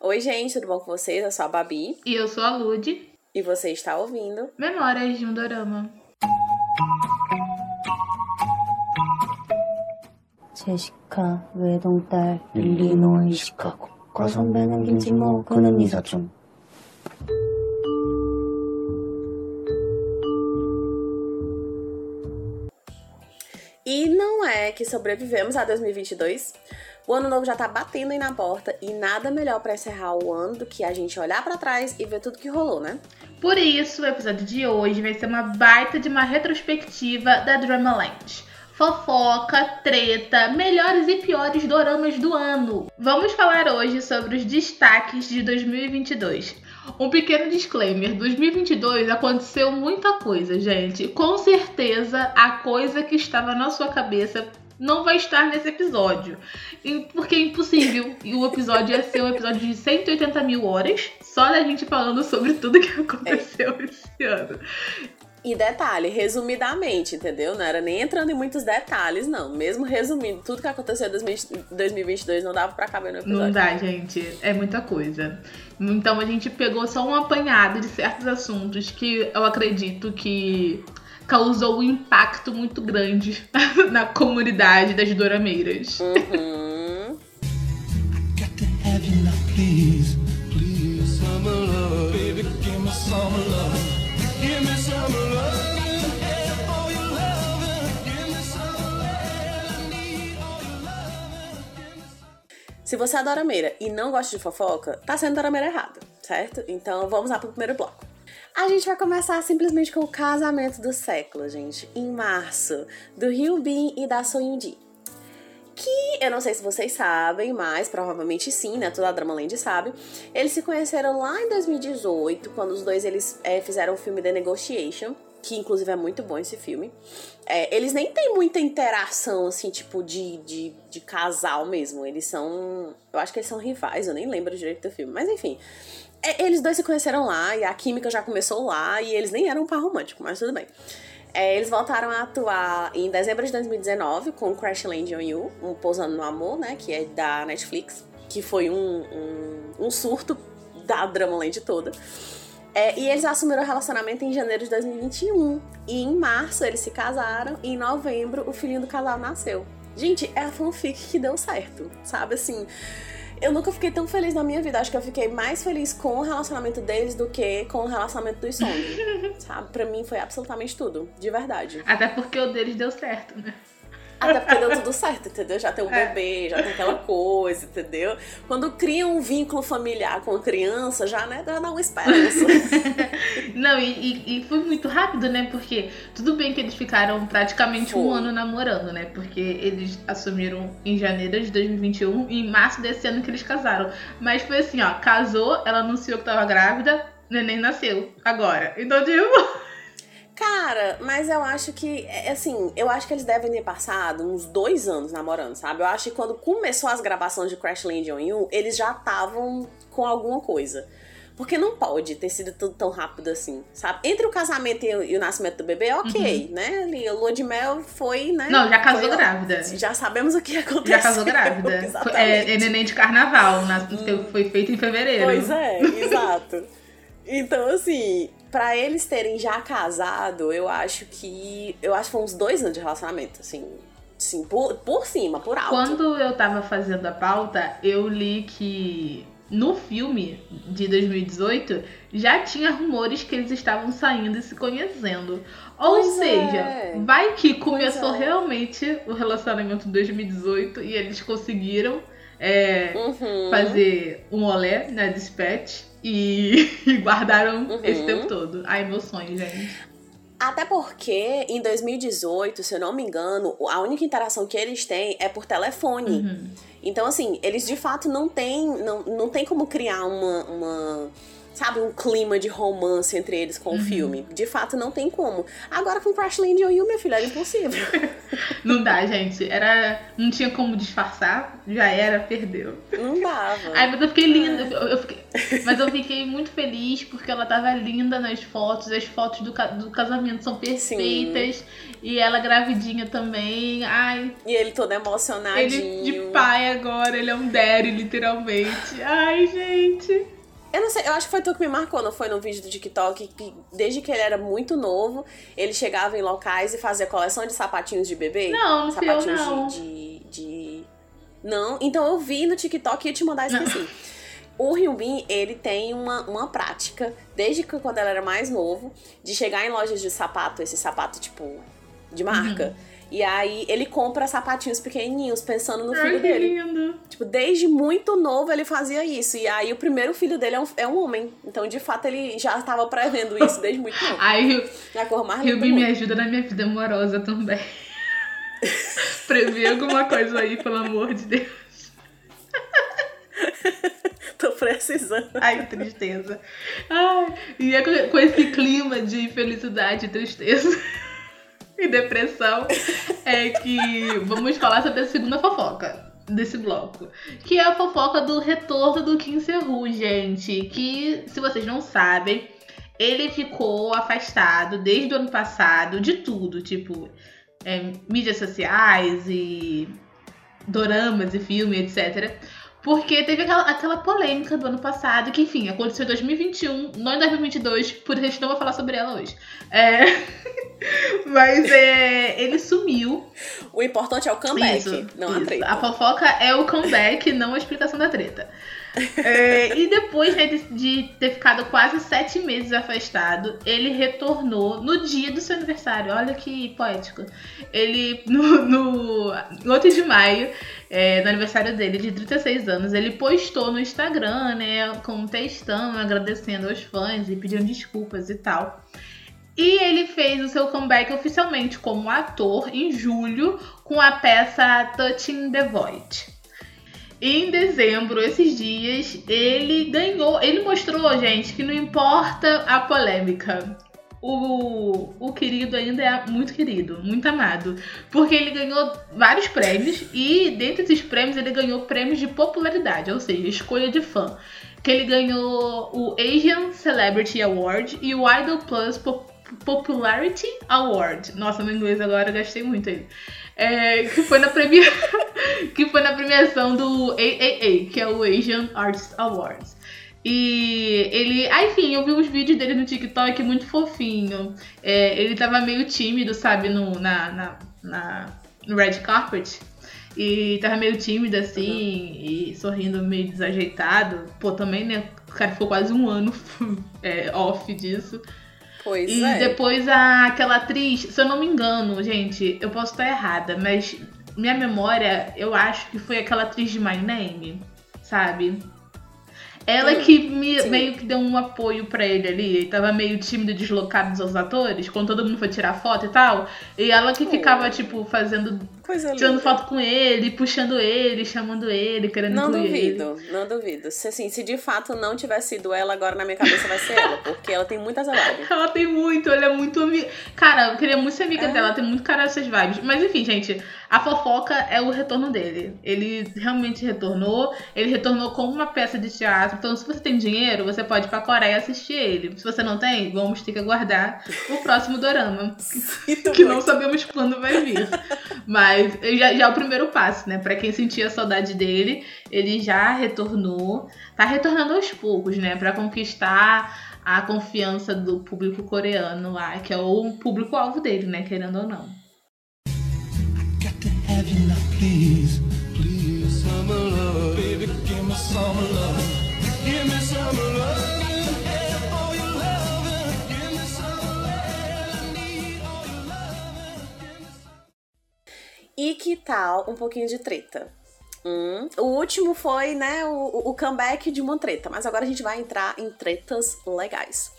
Oi, gente, tudo bom com vocês? Eu sou a Babi. E eu sou a Lud. E você está ouvindo Memórias de um Dorama. 제시카 외동딸 일리노이 시카고 과선배는 김치모 그는 이사촌 E não é que sobrevivemos a 2022. o ano novo já tá batendo aí na porta e nada melhor para encerrar o ano do que a gente olhar para trás e ver tudo que rolou, né? Por isso, o episódio de hoje vai ser uma baita de uma retrospectiva da Dramaland. Fofoca, treta, melhores e piores doramas do ano. Vamos falar hoje sobre os destaques de 2022. Um pequeno disclaimer: 2022 aconteceu muita coisa, gente. Com certeza, a coisa que estava na sua cabeça não vai estar nesse episódio. Porque é impossível. E o episódio ia ser um episódio de 180 mil horas, só da gente falando sobre tudo que aconteceu é. esse ano. E detalhe, resumidamente, entendeu? Não era nem entrando em muitos detalhes, não. Mesmo resumindo tudo que aconteceu em 2022, não dava pra caber no episódio. Não dá, gente. É muita coisa. Então a gente pegou só um apanhado de certos assuntos que eu acredito que causou um impacto muito grande na comunidade das dorameiras. Uhum. Se você é dorameira e não gosta de fofoca, tá sendo dorameira errado, certo? Então vamos lá pro primeiro bloco. A gente vai começar simplesmente com o casamento do século, gente. Em março, do Ryu Bin e da Soyunji. Que eu não sei se vocês sabem, mas provavelmente sim, né? Toda a Dramaland sabe. Eles se conheceram lá em 2018, quando os dois eles é, fizeram o filme The Negotiation, que inclusive é muito bom esse filme. É, eles nem têm muita interação, assim, tipo, de, de, de casal mesmo. Eles são. Eu acho que eles são rivais, eu nem lembro direito do filme. Mas enfim. É, eles dois se conheceram lá e a química já começou lá e eles nem eram um par romântico, mas tudo bem. É, eles voltaram a atuar em dezembro de 2019 com Crash Land on You, um Pousando no Amor, né? Que é da Netflix, que foi um, um, um surto da Dramaland toda. É, e eles assumiram o relacionamento em janeiro de 2021. E em março eles se casaram e em novembro o filhinho do casal nasceu. Gente, é a fanfic que deu certo, sabe? Assim, eu nunca fiquei tão feliz na minha vida. Acho que eu fiquei mais feliz com o relacionamento deles do que com o relacionamento dos Song. sabe? Pra mim foi absolutamente tudo, de verdade. Até porque o deles deu certo, né? Até porque deu tudo certo, entendeu? Já tem um é. bebê, já tem aquela coisa, entendeu? Quando cria um vínculo familiar com a criança, já, né, dá uma esperança. Não, e, e, e, foi muito rápido, né? Porque tudo bem que eles ficaram praticamente foi. um ano namorando, né? Porque eles assumiram em janeiro de 2021 e em março desse ano que eles casaram. Mas foi assim, ó, casou, ela anunciou que tava grávida, neném nasceu agora. Então, tipo. Cara, mas eu acho que, é, assim, eu acho que eles devem ter passado uns dois anos namorando, sabe? Eu acho que quando começou as gravações de Crash Land on You, eles já estavam com alguma coisa. Porque não pode ter sido tudo tão rápido assim, sabe? Entre o casamento e o, e o nascimento do bebê, ok, uhum. né? Ali, a lua de mel foi, né? Não, já casou foi, grávida. Já sabemos o que aconteceu. Já casou grávida. é, é, neném de carnaval, na, hum. foi feito em fevereiro. Pois é, exato. Então, assim, para eles terem já casado, eu acho que. Eu acho que foi uns dois anos de relacionamento, assim. Sim, por, por cima, por alto. Quando eu tava fazendo a pauta, eu li que no filme de 2018 já tinha rumores que eles estavam saindo e se conhecendo. Ou pois seja, é. vai que começou é. realmente o relacionamento de 2018 e eles conseguiram é, uhum. fazer um olé na né, dispatch e, e guardaram uhum. esse tempo todo. Ai, meu sonho, gente. Até porque em 2018, se eu não me engano, a única interação que eles têm é por telefone. Uhum. Então, assim, eles de fato não têm, não, não tem como criar uma, uma sabe, um clima de romance entre eles com o filme. De fato, não tem como. Agora com Crash Landing on You, minha filha, era impossível. Não dá, gente. Era. Não tinha como disfarçar. Já era, perdeu. Não dava. Ai, mas eu fiquei linda. Eu, eu fiquei- Mas eu fiquei muito feliz porque ela tava linda nas fotos. As fotos do, do casamento são perfeitas. E ela gravidinha também. Ai, E ele todo emocionadinho. ele de pai agora. Ele é um daddy, literalmente. Ai, gente. Eu não sei, eu acho que foi tu que me marcou, não foi no vídeo do TikTok, que desde que ele era muito novo, ele chegava em locais e fazia coleção de sapatinhos de bebê. Não, não eu, sapatinhos não. De, de, de- Não, então eu vi no TikTok e ia te mandar esqueci. O Hyunbin, ele tem uma, uma prática, desde que quando ele era mais novo, de chegar em lojas de sapato, esse sapato, tipo, de marca. Uhum. E aí ele compra sapatinhos pequenininhos, pensando no Ai, filho que dele. lindo. Tipo, desde muito novo ele fazia isso. E aí o primeiro filho dele é um, é um homem. Então, de fato, ele já estava prevendo isso desde muito novo. Ai, Na cor mais Ruby me ajuda na minha vida amorosa também. Prever alguma coisa aí, pelo amor de Deus. Tô precisando. Ai, que tristeza. Ai, e é com- com esse clima de felicidade e tristeza e depressão é que vamos falar sobre a segunda fofoca desse bloco. Que é a fofoca do retorno do Kim Seru, gente. Que, se vocês não sabem, ele ficou afastado desde o ano passado de tudo, tipo, é, mídias sociais e doramas e filme, etc. Porque teve aquela, aquela polêmica do ano passado, que enfim, aconteceu em 2021, não em 2022, por isso a gente não vai falar sobre ela hoje. É, Mas é, ele sumiu. O importante é o comeback, Isso, não a isso. treta. A fofoca é o comeback, não a explicação da treta. É, e depois né, de, de ter ficado quase sete meses afastado, ele retornou no dia do seu aniversário. Olha que poético. Ele, no, no 8 de maio, é, no aniversário dele, de 36 anos, ele postou no Instagram, né, com um textão agradecendo aos fãs e pedindo desculpas e tal. E ele fez o seu comeback oficialmente como ator em julho com a peça Touching the Void. Em dezembro, esses dias, ele ganhou. Ele mostrou, gente, que não importa a polêmica. O, o querido ainda é muito querido, muito amado. Porque ele ganhou vários prêmios e, dentre esses prêmios, ele ganhou prêmios de popularidade, ou seja, escolha de fã. Que ele ganhou o Asian Celebrity Award e o Idol Plus Pop- Popularity Award. Nossa, no inglês agora eu gastei muito ele. É, que, foi na premia... que foi na premiação do AAA, que é o Asian Artist Awards. E ele. Ah, enfim, eu vi os vídeos dele no TikTok muito fofinho. É, ele tava meio tímido, sabe, no, na, na, na- no red carpet. E tava meio tímido assim, e sorrindo meio desajeitado. Pô, também, né? O cara ficou quase um ano é, off disso. Pois E é. depois a, aquela atriz, se eu não me engano, gente, eu posso estar errada, mas minha memória, eu acho que foi aquela atriz de My Name, sabe? Ela Hum, que me- sim. meio que deu um apoio pra ele ali, ele tava meio tímido e deslocado dos atores, quando todo mundo foi tirar foto e tal. E ela que ficava, tipo, fazendo. Coisa tirando linda. foto com ele, puxando ele, chamando ele, querendo Não incluir ele. duvido, não duvido. Se, assim, se de fato não tivesse sido ela, agora na minha cabeça vai ser ela, porque ela tem muitas vibes. Ela tem muito, ela é muito amiga. Cara, eu queria muito ser amiga É. dela, ela tem muito cara dessas vibes. Mas enfim, gente, a fofoca é o retorno dele. Ele realmente retornou. Ele retornou com uma peça de teatro. Então, se você tem dinheiro, você pode ir pra Coreia assistir ele. Se você não tem, vamos ter que aguardar o próximo dorama. que não sabemos quando vai vir. Mas já, já é o primeiro passo, né? Pra quem sentia saudade dele, ele já retornou. Tá retornando aos poucos, né? Pra conquistar a confiança do público coreano lá, que é o público-alvo dele, né? Querendo ou não. Please, please, love. Baby, give me some love. E que tal um pouquinho de treta? Hum, o último foi, né, o, o comeback de uma treta, mas agora a gente vai entrar em tretas legais.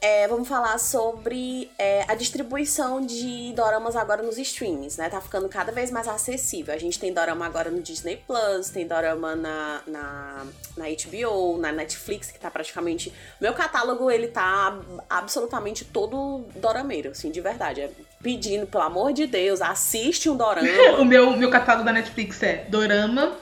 é, vamos falar sobre é, a distribuição de doramas agora nos streams, né? Tá ficando cada vez mais acessível. A gente tem dorama agora no Disney Plus, tem dorama na, na, na HBO, na Netflix, que tá praticamente. Meu catálogo, ele tá absolutamente todo dorameiro, assim, de verdade. É pedindo, pelo amor de Deus, assiste um dorama. o meu, meu catálogo da Netflix é dorama,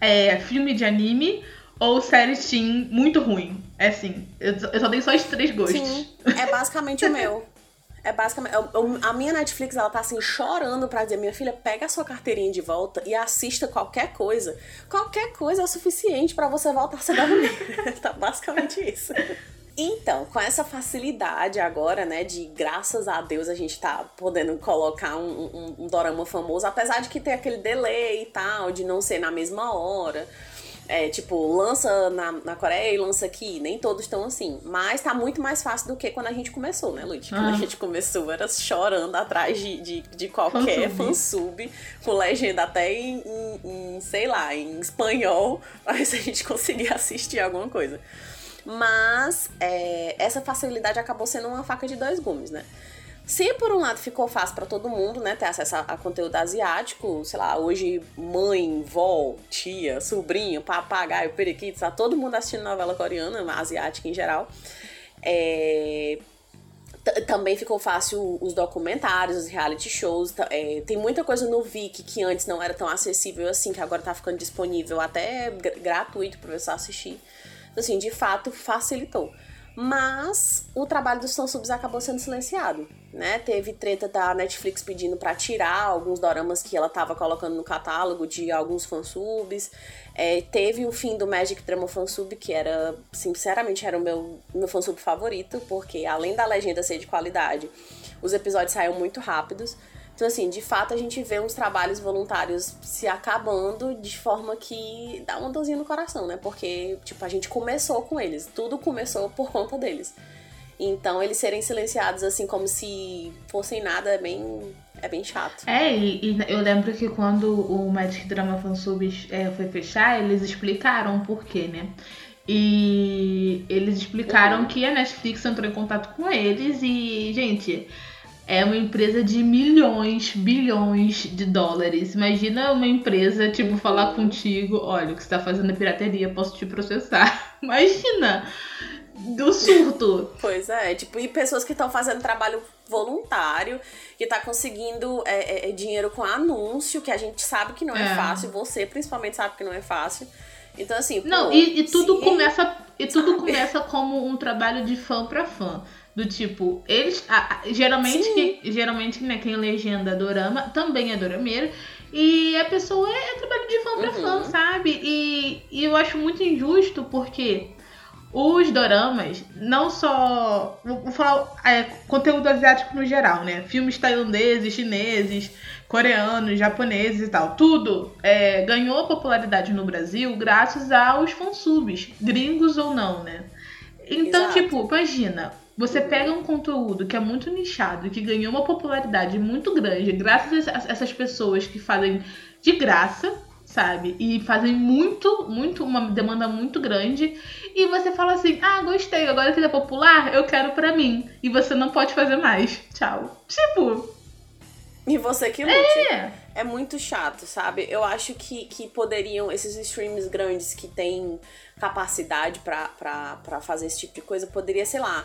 é, filme de anime ou série teen muito ruim. É assim, eu, eu só dei só esses três gostos. Sim, é basicamente o meu. É basicamente. eu- eu- A minha Netflix, ela tá assim, chorando pra dizer: minha filha, pega a sua carteirinha de volta e assista qualquer coisa. Qualquer coisa é o suficiente pra você voltar a se dormir. tá basicamente isso. Então, com essa facilidade agora, né, de graças a Deus a gente tá podendo colocar um, um, um dorama famoso, apesar de que tem aquele delay e tal, de não ser na mesma hora. É, tipo, lança na, na Coreia e lança aqui. Nem todos estão assim. Mas tá muito mais fácil do que quando a gente começou, né, Lud? Quando Ah. a gente começou, era chorando atrás de, de, de qualquer Fansub. com legenda até em, em- em, sei lá, em espanhol, mas a gente conseguia assistir alguma coisa. Mas é, essa facilidade acabou sendo uma faca de dois gumes, né? Se por um lado ficou fácil pra todo mundo, né, ter acesso a, a conteúdo asiático, sei lá, hoje mãe, vó, tia, sobrinho, papagaio, periquito, tá todo mundo assistindo novela coreana, asiática em geral. É, também ficou fácil os documentários, os reality shows. é, tem muita coisa no Viki que antes não era tão acessível assim, que agora tá ficando disponível até gr- gratuito pra você assistir. Assim, de fato, facilitou. Mas o trabalho dos fansubs acabou sendo silenciado, né? Teve treta da Netflix pedindo pra tirar alguns doramas que ela tava colocando no catálogo de alguns fansubs. É, teve o fim do Magic Drama Fansub, que era, sinceramente, era o meu, meu fansub favorito, porque além da legenda ser de qualidade, os episódios saíam muito rápidos. Então, assim, de fato, a gente vê uns trabalhos voluntários se acabando de forma que dá uma dorzinha no coração, né? Porque, tipo, a gente começou com eles. Tudo começou por conta deles. Então, eles serem silenciados, assim, como se fossem nada, é bem, é bem chato. É, e, e eu lembro que quando o Magic Drama Fansubs é, foi fechar, eles explicaram o porquê, né? E eles explicaram Uhum. que a Netflix entrou em contato com eles e, gente, é uma empresa de milhões, bilhões de dólares. Imagina uma empresa, tipo, falar contigo, olha, o que você tá fazendo é pirateria, posso te processar. Imagina! Do surto. Pois é, tipo, e pessoas que estão fazendo trabalho voluntário, que tá conseguindo é, é, é, dinheiro com anúncio, que a gente sabe que não é, É. fácil, você principalmente sabe que não é fácil. Então, assim, Não, pô, e, e tudo se- começa e tudo sabe? começa como um trabalho de fã pra fã. Do tipo, eles. geralmente, Sim. que, geralmente né, quem legenda dorama também é dorameiro. E a pessoa é, é trabalho de fã pra Uhum. fã, sabe? E, e eu acho muito injusto porque os doramas, não só. Vou, vou falar é, conteúdo asiático no geral, né? Filmes tailandeses, chineses, coreanos, japoneses e tal. Tudo é, ganhou popularidade no Brasil graças aos fansubs, gringos ou não, né? Então, Exato. tipo, imagina. Você pega um conteúdo que é muito nichado, que ganhou uma popularidade muito grande, graças a essas pessoas que fazem de graça, sabe? E fazem muito, muito, uma demanda muito grande. E você fala assim: ah, gostei, agora que ele é popular, eu quero pra mim. E você não pode fazer mais. Tchau. Tipo, E você que lute. é. É muito chato, sabe? Eu acho que, que poderiam, esses streams grandes que têm capacidade pra fazer esse tipo de coisa, poderia, sei lá,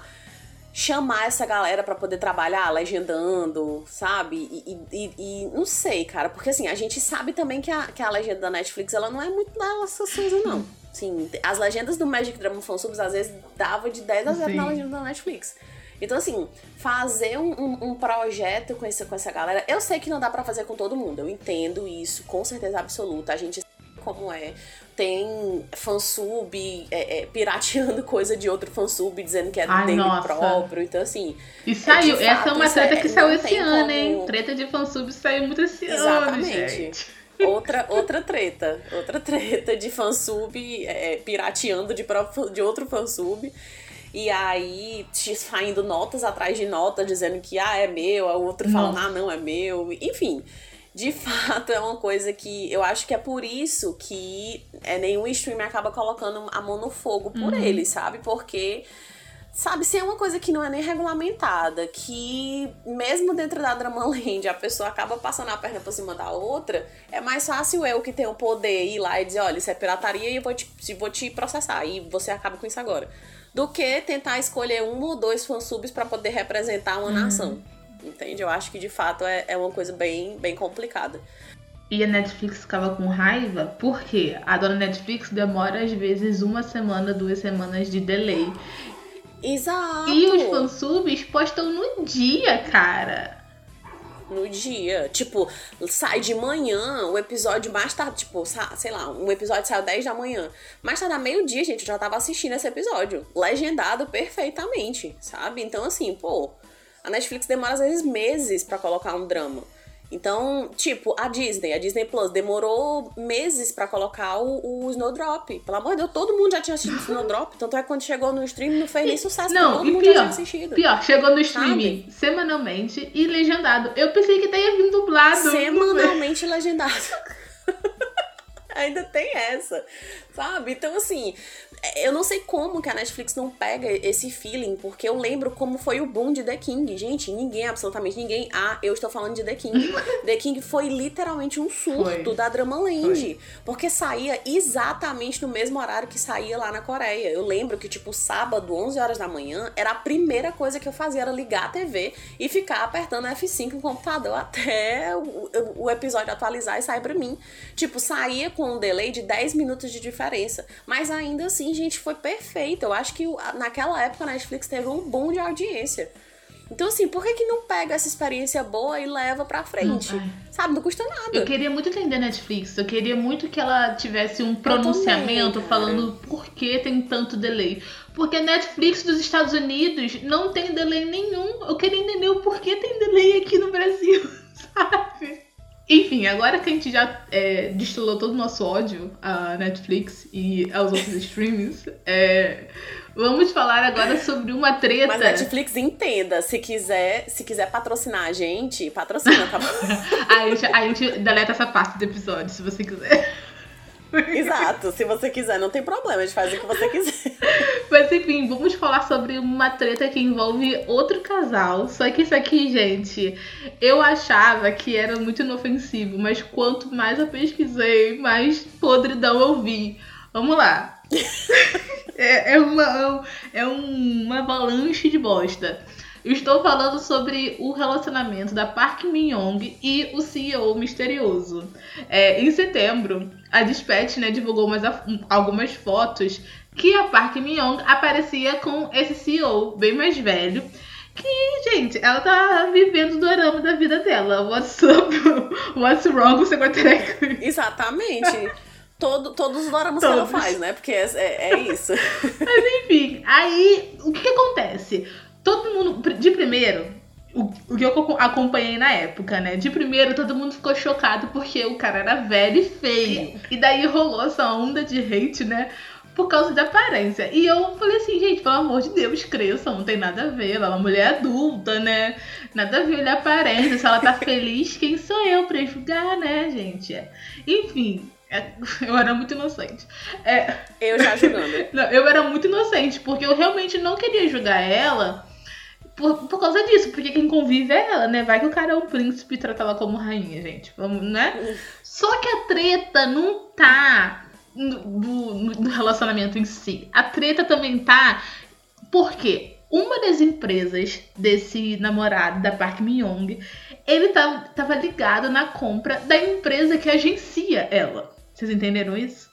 chamar essa galera pra poder trabalhar legendando, sabe? E, e, e- não sei, cara, porque assim, a gente sabe também que a, que a legenda da Netflix, ela não é muito dessas coisas, não. Sim, as legendas do Magic Drama Fansubs às vezes dava de 10 a 0 na Sim. legenda da Netflix. Então, assim, fazer um, um- um projeto com essa, com essa galera, eu sei que não dá pra fazer com todo mundo, eu entendo isso, com certeza absoluta. A gente sabe como é. Tem fansub é, é, pirateando coisa de outro fansub, dizendo que é Ai, dele nossa. próprio. Então, assim, E saiu. de Essa é fato, uma treta é- que saiu esse ano, como- hein? Treta de fansub saiu muito esse ano, Exatamente. outra, outra treta. Outra treta de fansub é, pirateando de, próprio- de outro fansub. E aí, saindo notas atrás de notas, dizendo que, ah, é meu, o outro falando, Nossa. ah, não, é meu. Enfim, de fato, é uma coisa que eu acho que é por isso que é, nenhum streamer acaba colocando a mão no fogo por Uhum. ele, sabe? Porque Sabe, se é uma coisa que não é nem regulamentada, que mesmo dentro da Dramaland a pessoa acaba passando a perna por cima da outra, é mais fácil eu que tenho o poder ir lá e dizer, olha, isso é pirataria e eu vou te, vou te processar. E você acaba com isso agora. Do que tentar escolher um ou dois fansubs para poder representar uma nação. Entende? Eu acho que de fato é, é uma coisa bem, bem complicada. E a Netflix ficava com raiva porque a dona Netflix demora às vezes uma semana, duas semanas de delay. Exato. E os fansubs postam no dia, cara. no dia. Tipo, sai de manhã, o episódio mais tarde, tipo, sei lá, um episódio saiu 10 da manhã. Mais tarde, a meio-dia, gente, eu já tava assistindo esse episódio. Legendado perfeitamente, sabe? Então, assim, pô, a Netflix demora às vezes meses pra colocar um drama. Então, tipo, a Disney, a Disney Plus demorou meses pra colocar o, o Snowdrop. Pelo amor de Deus, todo mundo já tinha assistido Snowdrop. Tanto é que quando chegou no stream não fez nem sucesso, Não, todo e mundo já tinha pior, assistido. pior, chegou no streaming semanalmente e legendado. Eu pensei que teria vindo dublado. semanalmente legendado. Ainda tem essa, sabe? Então, assim, eu não sei como que a Netflix não pega esse feeling, porque eu lembro como foi o boom de The King. Gente, ninguém, absolutamente ninguém. Ah, eu estou falando de The King. The King foi literalmente um surto Foi. da Dramaland. Porque saía exatamente no mesmo horário que saía lá na Coreia. Eu lembro que, tipo, sábado, 11 horas da manhã, era a primeira coisa que eu fazia, era ligar a TV e ficar apertando F5 no computador até o, o episódio atualizar e sair pra mim. Tipo, saía com um delay de 10 minutos de diferença. Mas ainda assim, gente, foi perfeito. Eu acho que naquela época a Netflix teve um boom de audiência. Então, assim, por que, que não pega essa experiência boa e leva pra frente? Não. Sabe, não custa nada. Eu queria muito entender a Netflix. Eu queria muito que ela tivesse um pronunciamento também, falando por que tem tanto delay. Porque a Netflix dos Estados Unidos não tem delay nenhum. Eu queria entender o porquê tem delay aqui no Brasil, sabe? Enfim, agora que a gente já é, destilou todo o nosso ódio à Netflix e aos outros streamings, é, vamos falar agora sobre uma treta. Mas Netflix entenda, se quiser, se quiser patrocinar a gente, patrocina, tá bom? a, gente, a gente deleta essa parte do episódio, se você quiser. Exato, se você quiser, não tem problema, a gente faz o que você quiser. Mas enfim, vamos falar sobre uma treta que envolve outro casal. Só que isso aqui, gente, eu achava que era muito inofensivo, mas quanto mais eu pesquisei, mais podridão eu vi. Vamos lá. é, é uma, é um- uma avalanche de bosta. Estou falando sobre o relacionamento da Park Min-young e o CEO misterioso. É, em setembro, a Dispatch né, divulgou umas, algumas fotos que a Park Min-young aparecia com esse CEO bem mais velho. Que, gente, ela tá vivendo o dorama da vida dela. What's up? What's wrong with Secretary? Exatamente. Todo, todos os doramas que ela Todos. faz, né? Porque é, é, é isso. Mas enfim, aí o que, que acontece? Todo mundo, de primeiro, o, o que eu aco- acompanhei na época, né? De primeiro, todo mundo ficou chocado porque o cara era velho e feio. E daí rolou essa onda de hate, né? Por causa da aparência. E eu falei assim, gente, pelo amor de Deus, cresça, não tem nada a ver. Ela é uma mulher adulta, né? Nada a ver a aparência. Se ela tá feliz, quem sou eu pra julgar, né, gente? Enfim, é- eu era muito inocente. É, Eu já julgando. não, eu era muito inocente, porque eu realmente não queria julgar ela por, por causa disso. Porque quem convive é ela, né? Vai que o cara é um príncipe e trata ela como rainha, gente. Vamos, né? Só que a treta não tá no, no- no relacionamento em si. A treta também tá porque uma das empresas desse namorado da Park Min-young, ele tá, tava ligado na compra da empresa que agencia ela. Vocês entenderam isso?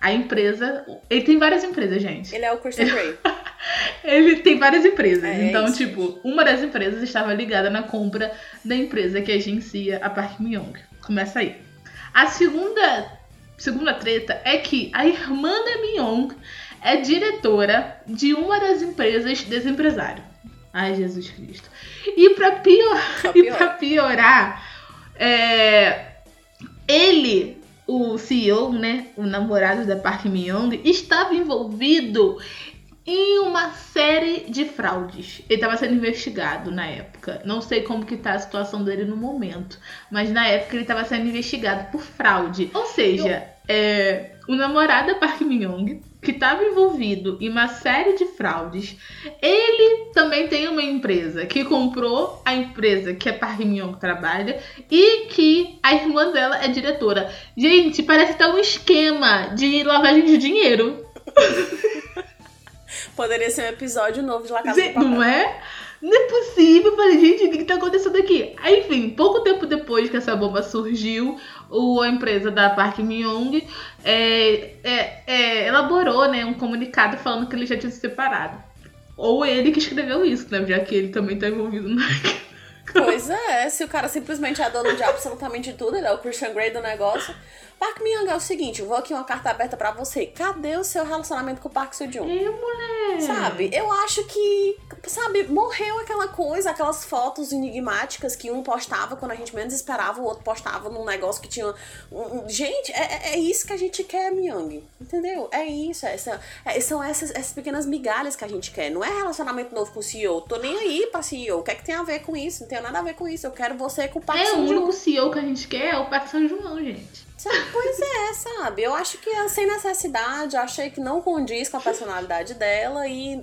A empresa. Ele tem várias empresas, gente. Ele é o Christian Grey. Ele tem várias empresas. É, então, isso. tipo, uma das empresas estava ligada na compra da empresa que agencia a Park Min-young. Começa aí. A segunda, segunda treta é que a irmã da Min-young é diretora de uma das empresas desse empresário. Ai, Jesus Cristo. E pra, pior, Só e pra piorar, é, ele, o CEO, né, o namorado da Park Min-young, estava envolvido em uma série de fraudes. Ele estava sendo investigado na época. Não sei como que tá a situação dele no momento, mas na época ele estava sendo investigado por fraude. Ou seja, é, o namorado da Park Min-young, que estava envolvido em uma série de fraudes, ele também tem uma empresa que comprou a empresa que a Park Min-young trabalha e que a irmã dela é diretora. Gente, parece até um esquema de lavagem de dinheiro. Poderia ser um episódio novo de La Casa Gente, não é? Não é possível. Eu falei, gente, o que, que tá acontecendo aqui? Aí, enfim, pouco tempo depois que essa bomba surgiu, o, a empresa da Park Min-young é, é, é, elaborou né, um comunicado falando que ele já tinha se separado. Ou ele que escreveu isso, né? Já que ele também tá envolvido na. Pois é, se o cara simplesmente é dono de absolutamente tudo, ele é o Christian Grey do negócio. Park Min-young é o seguinte, eu vou aqui uma carta aberta pra você. Cadê o seu relacionamento com o Park Seo-joon? É, mulher. Sabe? Eu acho que, sabe, morreu aquela coisa, aquelas fotos enigmáticas que um postava quando a gente menos esperava, o outro postava num negócio que tinha. um- Gente, é, é- é isso que a gente quer, Myung. Entendeu? É isso. é essa- é- são essas, essas pequenas migalhas que a gente quer. Não é relacionamento novo com o CEO. Tô nem aí pra CEO. O que é que tem a ver com isso? Não tem nada a ver com isso. Eu quero você com o Park É, o único CEO que a gente quer é o Parque São João, gente. Pois é, sabe? Eu acho que é sem necessidade, achei que não condiz com a personalidade dela e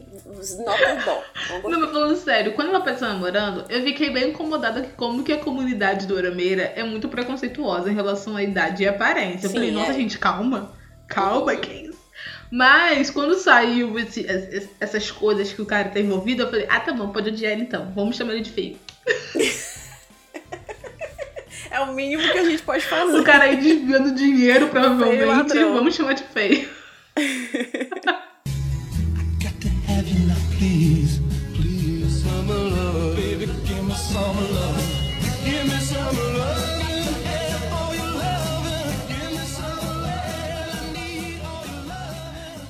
nota dó. Não. Não, mas falando sério, quando ela apareceu namorando, eu fiquei bem incomodada que como que a comunidade do Orameira é muito preconceituosa em relação à idade e aparência. Eu Sim, falei, nossa, é. gente, calma. Calma, que isso? Mas quando saiu esse- es- essas coisas que o cara tá envolvido, eu falei, ah, tá bom, pode odiar ele então. Vamos chamar ele de feio. É o mínimo que a gente pode O fazer. cara aí desviando dinheiro, provavelmente. Vamos chamar de feio.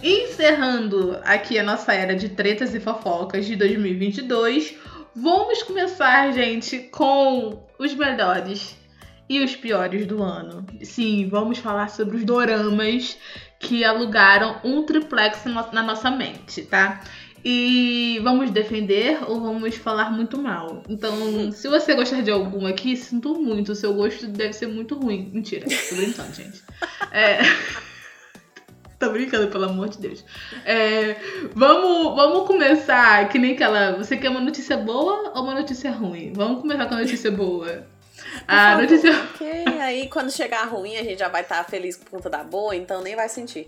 Encerrando aqui a nossa era de tretas e fofocas de 2022, vamos começar, gente, com os melhores e os piores do ano. Sim, vamos falar sobre os doramas que alugaram um triplex na nossa mente, tá? E vamos defender ou vamos falar muito mal. Então, se você gostar de algum aqui, sinto muito. O seu gosto deve ser muito ruim. Mentira, tô brincando, gente. É. Tô brincando, pelo amor de Deus. É, vamos, vamos começar que nem aquela. Você quer uma notícia boa ou uma notícia ruim? Vamos começar com a notícia boa. A Por favor, notícia. Porque aí quando chegar ruim a gente já vai estar feliz por conta da boa, então nem vai sentir.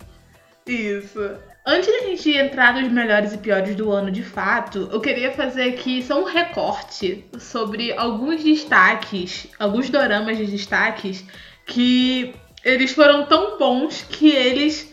Isso. Antes da gente entrar nos melhores e piores do ano de fato, eu queria fazer aqui só um recorte sobre alguns destaques, alguns doramas de destaques que eles foram tão bons que eles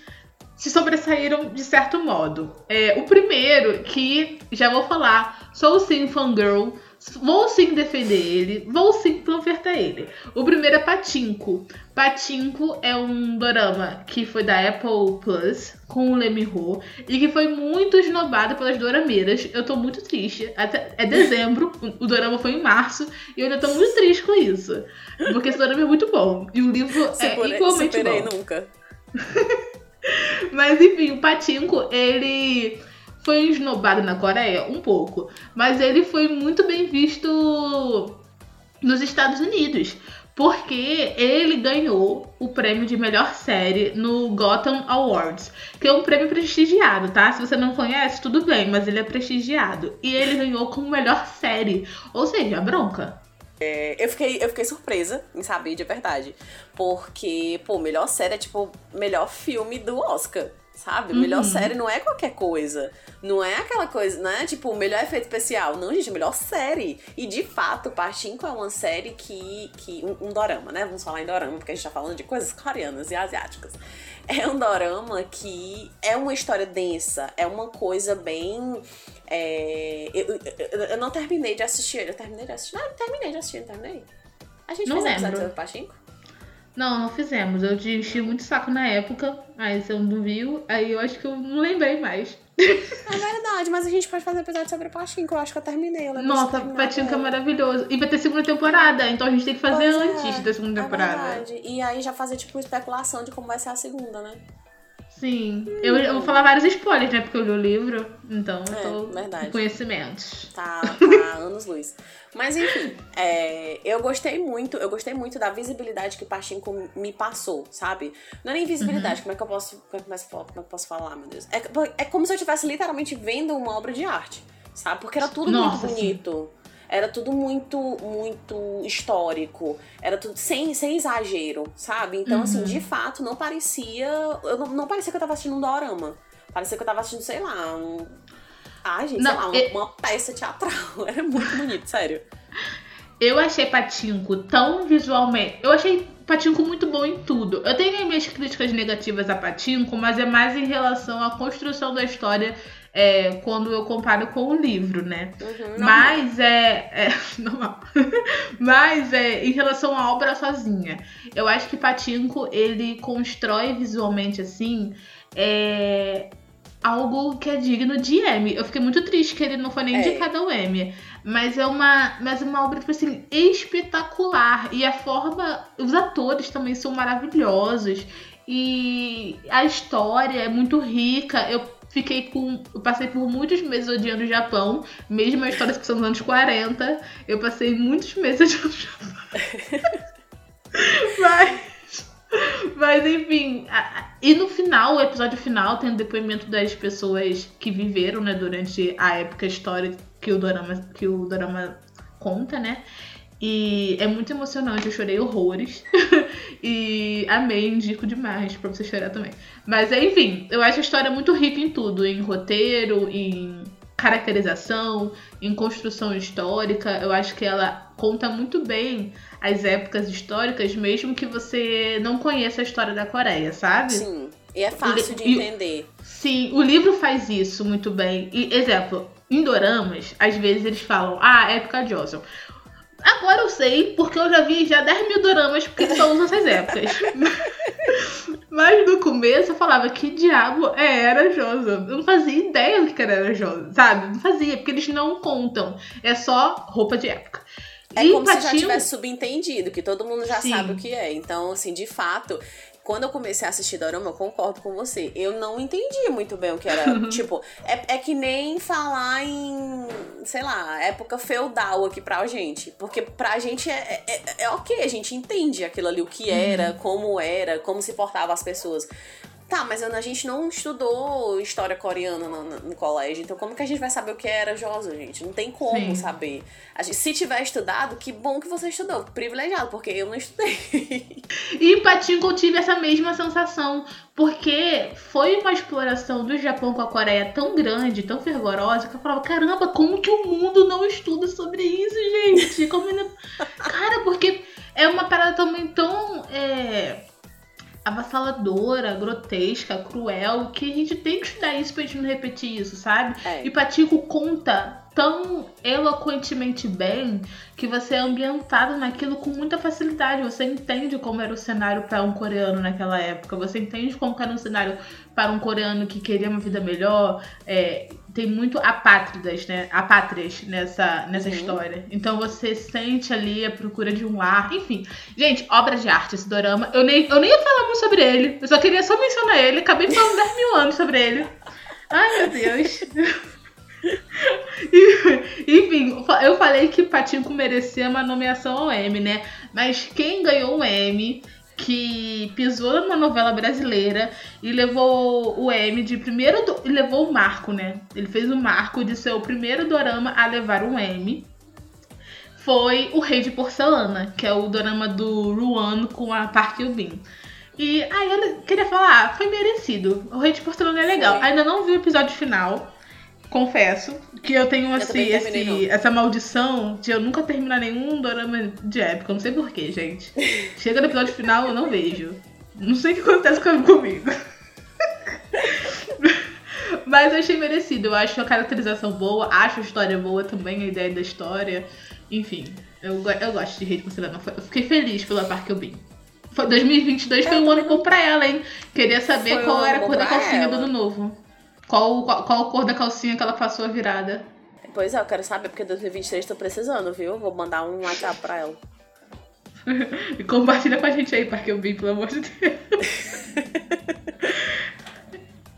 se sobressaíram de certo modo. É, o primeiro, que já vou falar, sou sim fangirl, vou sim defender ele, vou sim ofertar ele. O primeiro é Patinco. Patinco é um dorama que foi da Apple Plus com o Lee Ho e que foi muito esnobado pelas dorameiras. Eu tô muito triste. Até, é dezembro, o, dorama foi em março e eu ainda tô muito triste com isso. Porque esse dorama é muito bom e o livro é igualmente superei bom. nunca. Mas enfim, o Patinco, ele foi esnobado na Coreia um pouco, mas ele foi muito bem visto nos Estados Unidos, porque ele ganhou o prêmio de melhor série no Gotham Awards, que é um prêmio prestigiado, tá? Se você não conhece, tudo bem, mas ele é prestigiado. E ele ganhou como melhor série, ou seja, a bronca. É, eu, fiquei, eu fiquei surpresa em saber de verdade. Porque, pô, melhor série é tipo melhor filme do Oscar. Sabe? Melhor Uhum. série não é qualquer coisa. Não é aquela coisa, não é tipo melhor efeito especial. Não, gente, melhor série. E de fato, Pachinko é uma série que. que um, um dorama, né? Vamos falar em dorama, porque a gente tá falando de coisas coreanas e asiáticas. É um dorama que é uma história densa, é uma coisa bem. é, eu, eu- eu não terminei de assistir ele. Eu terminei de assistir. Não, terminei de assistir, não terminei. A gente Não fez episódio lembro. sobre Pachinko? Não, não fizemos. Eu te enchi muito saco na época, aí você não viu, aí eu acho que eu não lembrei mais. É verdade, mas a gente pode fazer episódio sobre Pachinko. Eu acho que eu terminei. Eu Nossa, Patinco é maravilhoso. E vai ter segunda temporada, então a gente tem que fazer Pois é, antes da segunda É temporada. verdade. E aí já fazer, tipo, especulação de como vai ser a segunda, né? Sim. Eu, eu vou falar vários spoilers, né? Porque eu li o livro. Então eu É, tô verdade. com conhecimentos. Tá, tá anos luz. Mas enfim, é, eu gostei muito, eu gostei muito da visibilidade que o Pachinko me passou, sabe? Não é nem visibilidade, como é que eu posso. Como é que eu posso- como é que eu posso falar, meu Deus? É, é como se eu estivesse literalmente vendo uma obra de arte, sabe? Porque era tudo Nossa, muito bonito. Era tudo muito, muito histórico. Era tudo sem, sem exagero, sabe? Então, assim, de fato, não parecia. Eu não, não parecia que eu tava assistindo um dorama. Parecia que eu tava assistindo, sei lá, um. Ah, gente, Não, sei lá, uma, eu- uma peça teatral. Era muito bonito, sério. Eu achei Patinco tão visualmente. Eu achei Patinco muito bom em tudo. Eu tenho as minhas críticas negativas a Patinco, mas é mais em relação à construção da história é, quando eu comparo com o livro, né? Uhum, Mas é. é normal. Mas é em relação à obra sozinha. Eu acho que Patinco ele constrói visualmente assim. É, algo que é digno de M. Eu fiquei muito triste que ele não foi nem É. indicado ao M. Mas é uma, mas é uma obra, tipo assim, espetacular. E a forma. Os atores também são maravilhosos. E a história é muito rica. Eu fiquei com. Eu passei por muitos meses odiando o Japão. Mesmo a história se passando nos anos 40. Eu passei muitos meses odiando o Japão. Mas. Mas enfim. a- e no final, o episódio final, tem o depoimento das pessoas que viveram, né, durante a época histórica que o Dorama, que o Dorama conta, né? E é muito emocionante, eu chorei horrores. e amei, indico demais pra você chorar também. Mas enfim, eu acho a história muito rica em tudo, em roteiro, em caracterização, em construção histórica. Eu acho que ela conta muito bem as épocas históricas, mesmo que você não conheça a história da Coreia, sabe? Sim. E é fácil de E- entender. Sim, o livro faz isso muito bem. E, exemplo, em doramas, às vezes eles falam, ah, época Joseon. Agora eu sei, porque eu já vi já 10 mil doramas que só usam essas épocas. Mas no começo eu falava, que diabo é Era Joseon? Eu não fazia ideia do que era Era Joseon, sabe? Não fazia, porque eles não contam. É só roupa de época. É E como se já Patinho- tivesse subentendido, que todo mundo já Sim. sabe o que é. Então, assim, de fato, quando eu comecei a assistir Dorama, eu concordo com você. Eu não entendi muito bem o que era. tipo, é, é que nem falar em, sei lá, época feudal aqui pra gente. Porque pra gente é, é, é- é ok, a gente entende aquilo ali, o que era, como era, como se portavam as pessoas. Tá, mas a gente não estudou história coreana no, no- no colégio, então como que a gente vai saber o que era Josa, gente? Não tem como Sim. saber. A gente- se tiver estudado, que bom que você estudou. Privilegiado, porque eu não estudei. E em Patinco eu tive essa mesma sensação, porque foi uma exploração do Japão com a Coreia tão grande, tão fervorosa, que eu falava, caramba, como que o mundo não estuda sobre isso, gente? Como. Cara, porque é uma parada também tão é, avassaladora, grotesca, cruel, que a gente tem que estudar isso pra gente não repetir isso, sabe? É. E Patico conta tão eloquentemente bem que você é ambientado naquilo com muita facilidade. Você entende como era o cenário para um coreano naquela época. Você entende como era um cenário para um coreano que queria uma vida melhor. É, tem muito apátridas, né? Apátrias nessa, nessa Uhum. história. Então você sente ali a procura de um lar. Enfim, gente, obra de arte esse dorama. Eu nem, eu nem ia falar muito sobre ele. Eu só queria só mencionar ele. Acabei falando 10 mil anos sobre ele. Ai, meu Deus. Enfim, eu falei que Patinco merecia uma nomeação ao M, né? Mas quem ganhou o M, que pisou numa novela brasileira e levou o M de primeiro. Do... e levou o marco, né? Ele fez o marco de ser o primeiro dorama a levar um M. Foi O Rei de Porcelana, que é o dorama do Ruan com a Park Bin. E aí eu queria falar, ah, foi merecido. O Rei de Porcelana é legal. Ainda não vi o episódio final. Confesso que eu tenho também terminei, esse- essa maldição de eu nunca terminar nenhum dorama de época. Eu não sei porquê, gente. Chega no episódio final, eu não vejo. Não sei o que acontece com- comigo. Mas eu achei merecido. Eu acho a caracterização boa, acho a história boa também, a ideia da história. Enfim, eu, eu gosto de Rei de Porcelana. Eu fiquei feliz pela Park Bin. Foi 2022 foi um ano bom pra ela, hein? Queria saber Foi qual era a cor da calcinha do ano novo. Qual, qual, qual a cor da calcinha que ela passou a virada? Pois é, eu quero saber, porque 2023 tô precisando, viu? Vou mandar um WhatsApp pra ela. E compartilha com a gente aí, Parque Bin, pelo amor de Deus.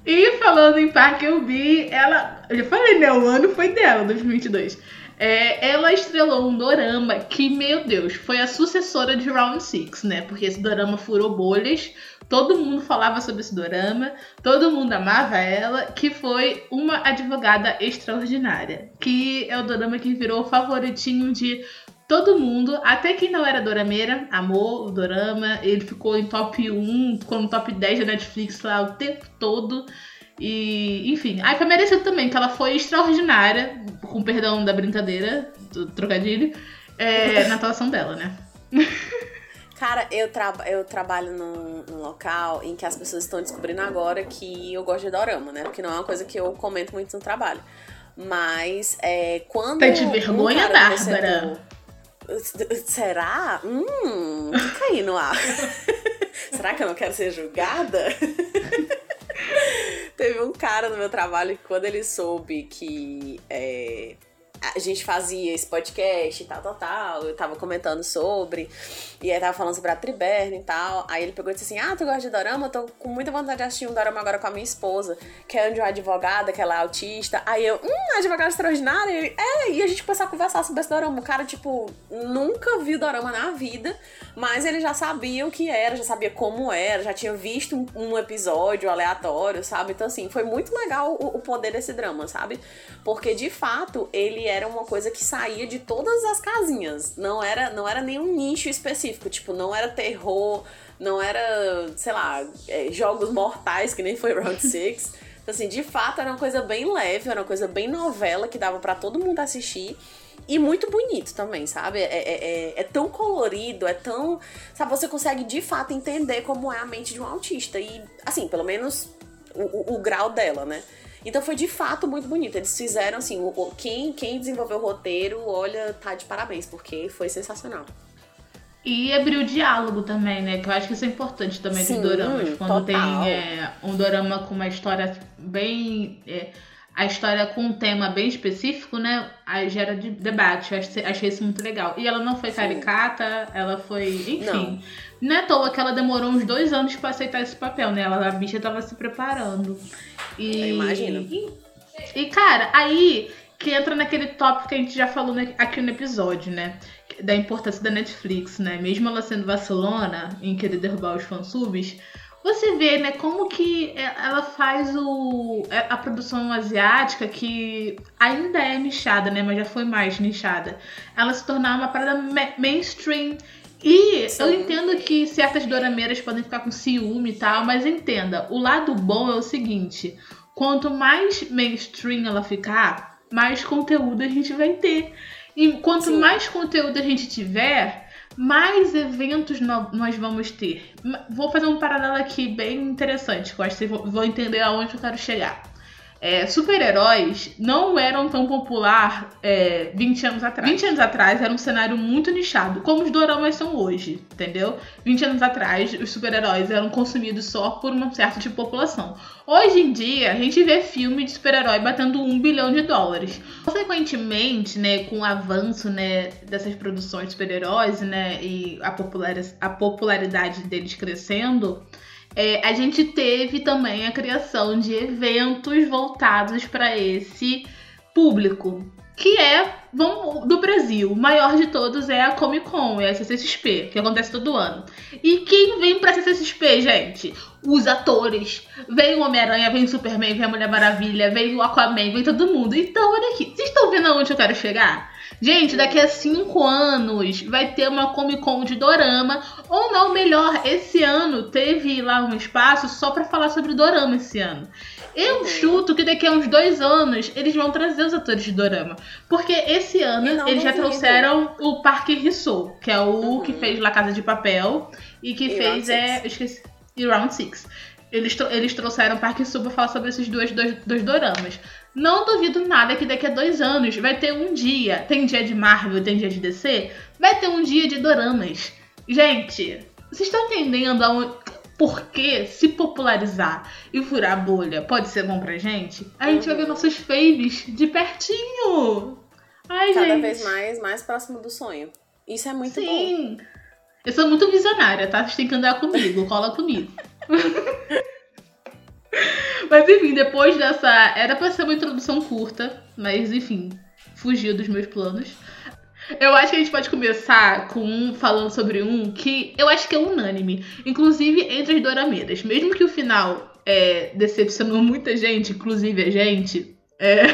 E falando em Park Eun-bi, ela. Eu já falei, né? O ano foi dela, 2022. É, ela estrelou um dorama que, meu Deus, foi a sucessora de Round Six, né? Porque esse dorama furou bolhas. Todo mundo falava sobre esse dorama, todo mundo amava ela, que foi uma advogada extraordinária. Que é o dorama que virou o favoritinho de todo mundo, até quem não era dorameira, amou o dorama. Ele ficou em top 1, ficou no top 10 da Netflix lá o tempo todo. E, enfim, aí foi merecido também, que ela foi extraordinária, com perdão da brincadeira, do trocadilho, é, na atuação dela, né? Cara, eu, traba eu trabalho num, num local em que as pessoas estão descobrindo agora que eu gosto de dorama, né? Porque não é uma coisa que eu comento muito no trabalho. Mas é, quando. Tá de vergonha, um Bárbara? setor- Será? Hum, fica aí no ar. Será que eu não quero ser julgada? Teve um cara no meu trabalho que quando ele soube que é, a gente fazia esse podcast e tal, tal, tal, eu tava comentando sobre, e aí tava falando sobre a Triberna e tal, aí ele pegou e disse assim, ah, tu gosta de dorama? Eu tô com muita vontade de assistir um dorama agora com a minha esposa, que é de uma advogada, que ela é autista, aí eu, hum, advogada extraordinária? Ele, é, e a gente começou a conversar sobre esse dorama, o cara, tipo, nunca viu dorama na vida, mas ele já sabia o que era, já sabia como era, já tinha visto um, episódio aleatório, sabe? Então, assim, foi muito legal o, o poder desse drama, sabe? Porque, de fato, ele era uma coisa que saía de todas as casinhas. Não era, não era nenhum nicho específico. Tipo, não era terror, não era, sei lá, é, jogos mortais, que nem foi Round Six. Então, assim, de fato, era uma coisa bem leve, era uma coisa bem novela que dava pra todo mundo assistir. E muito bonito também, sabe? É, é, é- é tão colorido, é tão. Sabe, você consegue de fato entender como é a mente de um autista. E, assim, pelo menos o, o- o grau dela, né? Então foi de fato muito bonito. Eles fizeram assim, o- o- quem, quem desenvolveu o roteiro, olha, tá de parabéns, porque foi sensacional. E abrir o diálogo também, né? Que eu acho que isso é importante também Sim, dos doramas. Quando total. tem é, um dorama com uma história bem. é, a história com um tema bem específico, né? Aí gera de debate. Achei, achei isso muito legal. E ela não foi Sim. caricata, ela foi. Enfim. Não. Não, é à toa que ela demorou uns dois anos pra aceitar esse papel, né? Ela, a bicha tava se preparando. E, Eu imagino. E, e, cara, aí que entra naquele tópico que a gente já falou aqui no episódio, né? Da importância da Netflix, né? Mesmo ela sendo vacilona em querer derrubar os fansubs, você vê, né, como que é- ela faz o, é, a produção asiática, que ainda é nichada, né? Mas já foi mais nichada. Ela se tornar uma parada ma- mainstream. E Sim. eu entendo que certas dorameiras podem ficar com ciúme e tal, mas entenda, o lado bom é o seguinte: quanto mais mainstream ela ficar, mais conteúdo a gente vai ter. E quanto Sim. mais conteúdo a gente tiver, mais eventos nós vamos ter. Vou fazer um paralelo aqui bem interessante, que eu acho que vocês vão entender aonde eu quero chegar. É, Super-heróis não eram tão popular é, 20 anos atrás. 20 anos atrás era um cenário muito nichado, como os doramas são hoje, entendeu? 20 anos atrás, os super-heróis eram consumidos só por um certo tipo de população. Hoje em dia, a gente vê filme de super-herói batendo um bilhão de dólares. Consequentemente, né, com o avanço né, dessas produções de super-heróis né, e a, a popularidade deles crescendo, é, a gente teve também a criação de eventos voltados para esse público, que é vamos, do Brasil. O maior de todos é a Comic Con, é a CCXP, que acontece todo ano. E quem vem pra CCXP, gente? Os atores. Vem o Homem-Aranha, vem o Superman, vem a Mulher Maravilha, vem o Aquaman, vem todo mundo. Então, olha aqui. Vocês estão vendo aonde eu quero chegar? Gente, daqui a cinco anos vai ter uma Comic Con de Dorama. Ou não, melhor, esse ano teve lá um espaço só pra falar sobre Dorama esse ano. Eu chuto que daqui a uns dois anos eles vão trazer os atores de Dorama. Porque esse ano eles já trouxeram o Park Hee-soo, que é o Uhum. que fez La Casa de Papel e que E fez é, esqueci, e Round Six. Eles, eles trouxeram o Park Hee-soo pra falar sobre esses dois, dois, dois doramas. Não duvido nada que daqui a dois anos vai ter um dia. Tem dia de Marvel, tem dia de DC. Vai ter um dia de doramas. Gente, vocês estão entendendo aonde, por que se popularizar e furar a bolha pode ser bom pra gente? A gente vai ver Uhum. nossos faves de pertinho. Ai, Cada gente. vez mais, mais próximo do sonho. Isso é muito bom. Sim. Eu sou muito visionária, tá? Vocês têm que andar comigo, cola comigo. Mas enfim, depois dessa. Era pra ser uma introdução curta, mas enfim, fugiu dos meus planos. Eu acho que a gente pode começar com um falando sobre um que eu acho que é unânime, inclusive entre as dorameiras. Mesmo que o final é, decepcionou muita gente, inclusive a gente, é,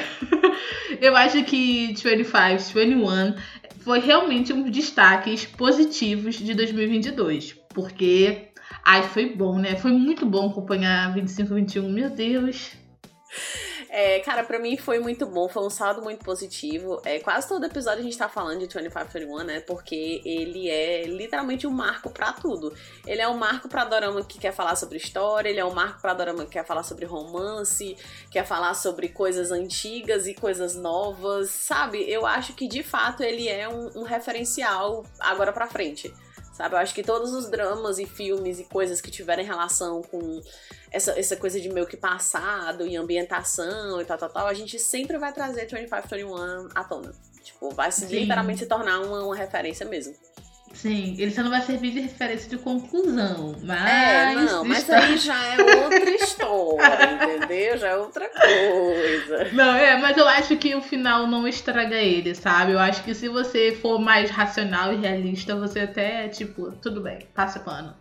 eu acho que 25, 21 foi realmente um dos destaques positivos de 2022, porque ai, foi bom, né? Foi muito bom acompanhar 25 21, meu Deus. É, cara, pra mim foi muito bom, foi um saldo muito positivo. É, quase todo episódio a gente tá falando de 2521, né? Porque ele é literalmente um marco pra tudo. Ele é um marco pra Dorama que quer falar sobre história, ele é um marco pra Dorama que quer falar sobre romance, quer falar sobre coisas antigas e coisas novas, sabe? Eu acho que de fato ele é um, um referencial agora pra frente. Sabe, eu acho que todos os dramas e filmes e coisas que tiverem relação com essa, essa coisa de meio que passado e ambientação e tal, tal, tal, a gente sempre vai trazer 2521 à tona. Tipo, vai se literalmente se tornar uma, uma referência mesmo. Sim, ele só não vai servir de referência de conclusão, mas. É, não, mas está- aí já é outra história, entendeu? Já é outra coisa. Não, é, mas eu acho que o final não estraga ele, sabe? Eu acho que se você for mais racional e realista, você até, tipo, tudo bem, passa pano.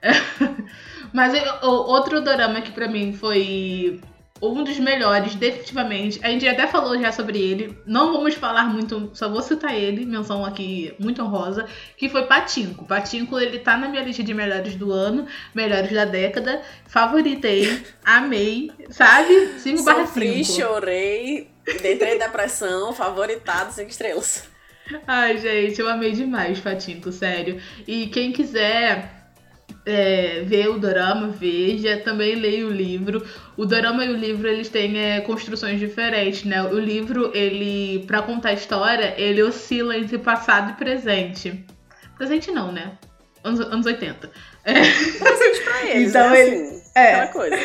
Mas eu- o- outro dorama que pra mim foi um dos melhores, definitivamente. A gente até falou já sobre ele. Não vamos falar muito, só vou citar ele, menção aqui muito honrosa, que foi Patinco. Patinco, ele tá na minha lista de melhores do ano, melhores da década. Favoritei, amei, sabe? 5 barra Sofri, 5. chorei, entrei em depressão, favoritado, cinco estrelas. Ai, gente, eu amei demais Patinco, sério. E quem quiser é, ver o dorama, veja. Também leia o livro. O dorama e o livro, eles têm é, construções diferentes, né? O livro, ele, pra contar a história, ele oscila entre passado e presente. Presente não, né? Anos, anos 80. Presente pra eles, Então né? ele- Assim, é. Aquela coisa.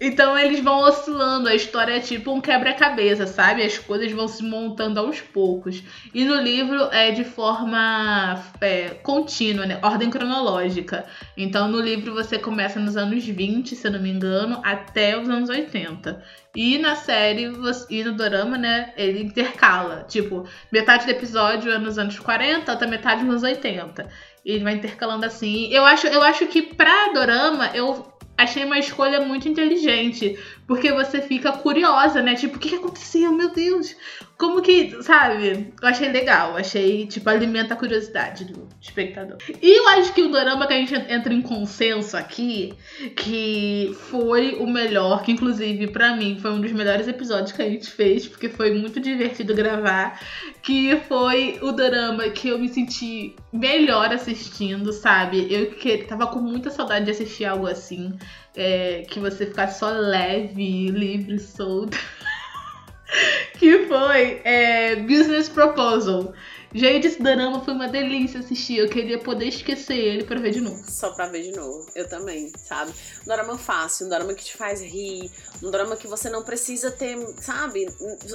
Então eles vão oscilando, a história é tipo um quebra-cabeça, sabe? As coisas vão se montando aos poucos. E no livro é de forma é, contínua, né? Ordem cronológica. Então no livro você começa nos anos 20, se eu não me engano, até os anos 80. E na série, você- e no dorama, né, ele intercala. Tipo, metade do episódio é nos anos 40, outra metade nos anos 80. E ele vai intercalando assim. Eu acho, eu acho que pra dorama, eu achei uma escolha muito inteligente. Porque você fica curiosa, né? Tipo, o que, que aconteceu? Meu Deus! Como que, sabe? Eu achei legal. Achei, tipo, alimenta a curiosidade do espectador. E eu acho que o dorama que a gente entra em consenso aqui, que foi o melhor, que inclusive pra mim foi um dos melhores episódios que a gente fez, porque foi muito divertido gravar, que foi o dorama que eu me senti melhor assistindo, sabe? Eu que tava com muita saudade de assistir algo assim é, que você ficasse só leve, livre, solta. que foi é, Business Proposal. Gente, esse drama foi uma delícia assistir. Eu queria poder esquecer ele pra ver de novo. Só pra ver de novo. Eu também, sabe? Um drama fácil, um drama que te faz rir, um drama que você não precisa ter, sabe?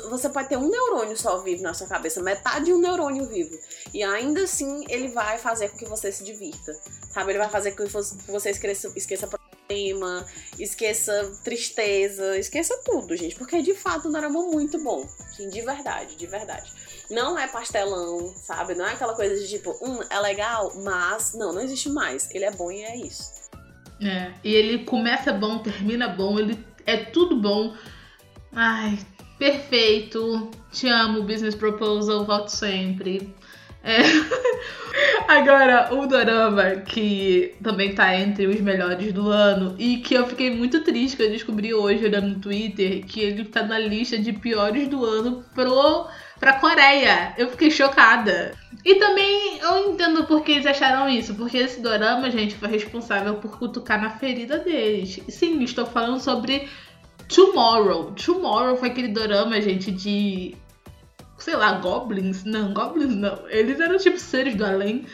Você pode ter um neurônio só vivo na sua cabeça, metade de um neurônio vivo. E ainda assim ele vai fazer com que você se divirta, sabe? Ele vai fazer com que você esqueça, esqueça esqueça tristeza, esqueça tudo, gente. Porque é de fato um drama muito bom. Assim, de verdade, de verdade. Não é pastelão, sabe? Não é aquela coisa de tipo, hum, é legal, mas não, não existe mais. Ele é bom e é isso. É, e ele começa bom, termina bom, ele é tudo bom. Ai, perfeito. Te amo, Business Proposal, volto sempre. É. Agora, o Dorama, que também tá entre os melhores do ano, e que eu fiquei muito triste que eu descobri hoje olhando no Twitter que ele tá na lista de piores do ano pro, pra Coreia. Eu fiquei chocada. E também eu entendo por que eles acharam isso, porque esse dorama, gente, foi responsável por cutucar na ferida deles. Sim, estou falando sobre Tomorrow. Tomorrow foi aquele dorama, gente, de. Sei lá, goblins? Não, goblins não. Eles eram tipo seres do além,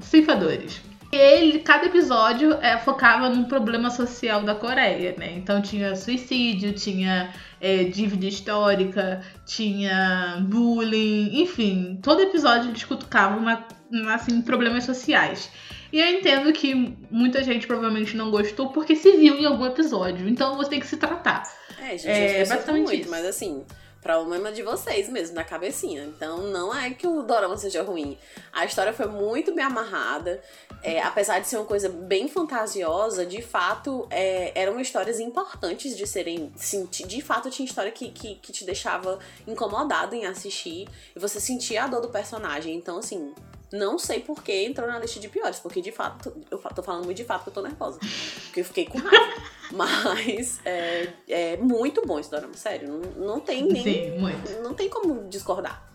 ceifadores. E ele, cada episódio é, focava num problema social da Coreia, né? Então tinha suicídio, tinha é, dívida histórica, tinha bullying, enfim, todo episódio eles cutucavam na, assim, problemas sociais. E eu entendo que muita gente provavelmente não gostou porque se viu em algum episódio. Então você tem que se tratar. É, gente, É, falam basicamente muito, isso. mas assim, problema de vocês mesmo, da cabecinha. Então não é que o dorama seja ruim. A história foi muito bem amarrada. É, apesar de ser uma coisa bem fantasiosa, de fato, é, eram histórias importantes de serem. Sim, de fato, tinha história que, que, que te deixava incomodado em assistir. E você sentia a dor do personagem. Então, assim. Não sei por que entrou na lista de piores, porque de fato, eu tô falando muito de fato porque eu tô nervosa. Porque eu fiquei com raiva. Mas é, é muito bom esse dorama, sério. Não, não tem nem. Sim, muito. Não tem como discordar.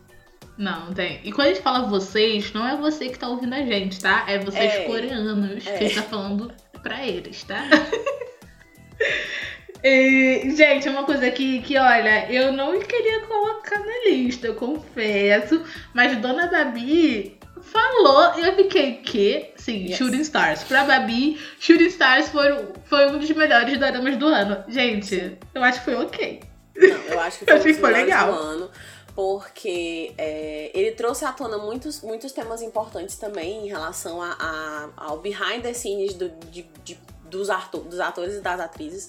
Não, não tem. E quando a gente fala vocês, não é você que tá ouvindo a gente, tá? É vocês É. coreanos É. que a gente tá falando pra eles, tá? E, gente, uma coisa que, que, olha, eu não queria colocar na lista, eu confesso, mas Dona Babi falou e eu fiquei, que? Sim, Yes. Shooting Stars. Pra Babi, Shooting Stars foi, foi um dos melhores doramas do ano. Gente, eu acho que foi ok. Não, eu acho que foi, Eu achei um que foi legal. do ano. Porque é, ele trouxe à tona muitos, muitos temas importantes também em relação a, a- ao behind the scenes do- de- de- dos, ato- dos atores e das atrizes.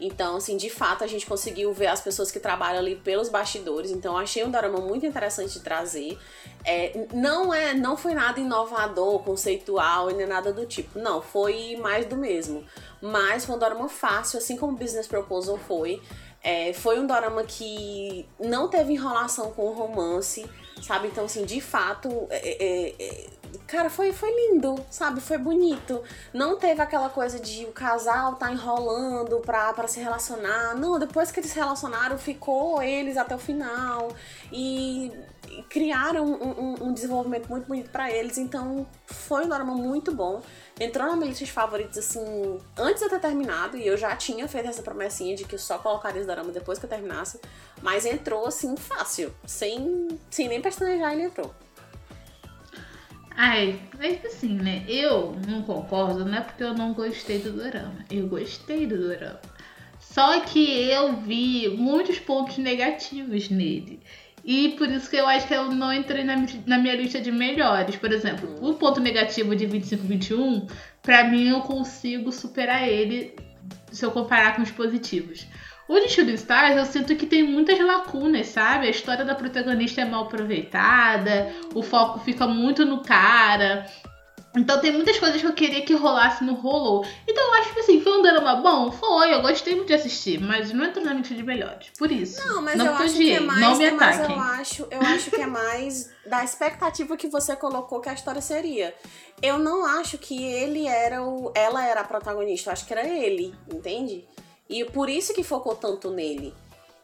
Então, assim, de fato, a gente conseguiu ver as pessoas que trabalham ali pelos bastidores. Então, achei um drama muito interessante de trazer. É, não é, não foi nada inovador, conceitual e nem nada do tipo. Não, foi mais do mesmo. Mas foi um dorama fácil, assim como Business Proposal foi. É, foi um dorama que não teve enrolação com o romance, sabe? Então, assim, de fato, é, é, é, cara, foi, foi lindo, sabe? Foi bonito. Não teve aquela coisa de o casal tá enrolando pra, pra se relacionar. Não, depois que eles se relacionaram, ficou eles até o final. E, e criaram um, um- um desenvolvimento muito bonito pra eles. Então, foi um dorama muito bom. Entrou na minha lista de favoritos, assim, antes de eu ter terminado, e eu já tinha feito essa promessinha de que eu só colocaria esse dorama depois que eu terminasse, mas entrou, assim, fácil, sem, sem nem pestanejar, ele entrou. Ai, é que assim, né? Eu não concordo, não é porque eu não gostei do dorama. Eu gostei do dorama. Só que eu vi muitos pontos negativos nele. E por isso que eu acho que eu não entrei na, na minha lista de melhores. Por exemplo, o ponto negativo de 25-21, pra mim eu consigo superar ele se eu comparar com os positivos. O de Shooting Stars, eu sinto que tem muitas lacunas, sabe? A história da protagonista é mal aproveitada, o foco fica muito no cara. Então tem muitas coisas que eu queria que rolasse não rolou. Então eu acho que assim, foi um drama bom? Foi, eu gostei muito de assistir, mas não entrou na lista de melhores. Por isso. Não, mas Não eu acho que é mais, não me é mais ataquem. eu acho, eu acho que é mais da expectativa que você colocou que a história seria. Eu não acho que ele era o, ela era a protagonista, eu acho que era ele, entende? E por isso que focou tanto nele.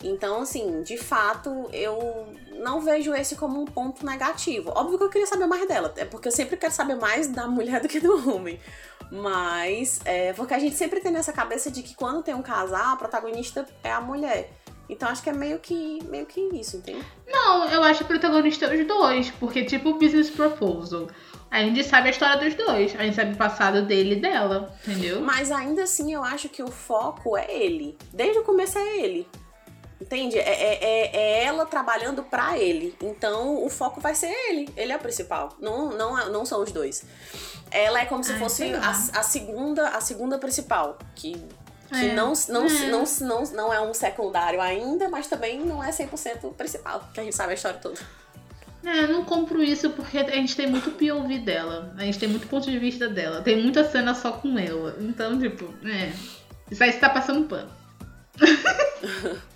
Então, assim, de fato, eu não vejo esse como um ponto negativo. Óbvio que eu queria saber mais dela, é porque eu sempre quero saber mais da mulher do que do homem. Mas, é porque a gente sempre tem nessa cabeça de que quando tem um casal, a protagonista é a mulher. Então acho que é meio que, meio que isso, entende? Não, eu acho que o protagonista é os dois, porque tipo Business Proposal. A gente sabe a história dos dois, a gente sabe o passado dele e dela, entendeu? Mas ainda assim eu acho que o foco é ele. Desde o começo é ele. Entende? É, é, é- é ela trabalhando pra ele. Então o foco vai ser ele. Ele é o principal. Não, não, não são os dois. Ela é como se Ai, fosse sei a, a segunda a segunda principal. Que, que É, não, não, é. não, não, não é um secundário ainda, mas também não é 100% o principal. Que a gente sabe a história toda. É, eu não compro isso porque a gente tem muito POV dela. A gente tem muito ponto de vista dela. Tem muita cena só com ela. Então, tipo, é. Isso aí você tá passando pano.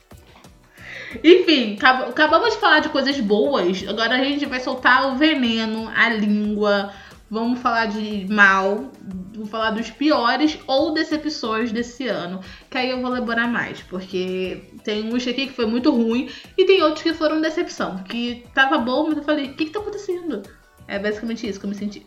Enfim, acab- acabamos de falar de coisas boas. Agora a gente vai soltar o veneno, a língua. Vamos falar de mal. Vou falar dos piores ou decepções desse ano. Que aí eu vou elaborar mais. Porque tem uns aqui que foi muito ruim. E tem outros que foram decepção. Que tava bom, mas eu falei, o que, que tá acontecendo? É basicamente isso que eu me senti.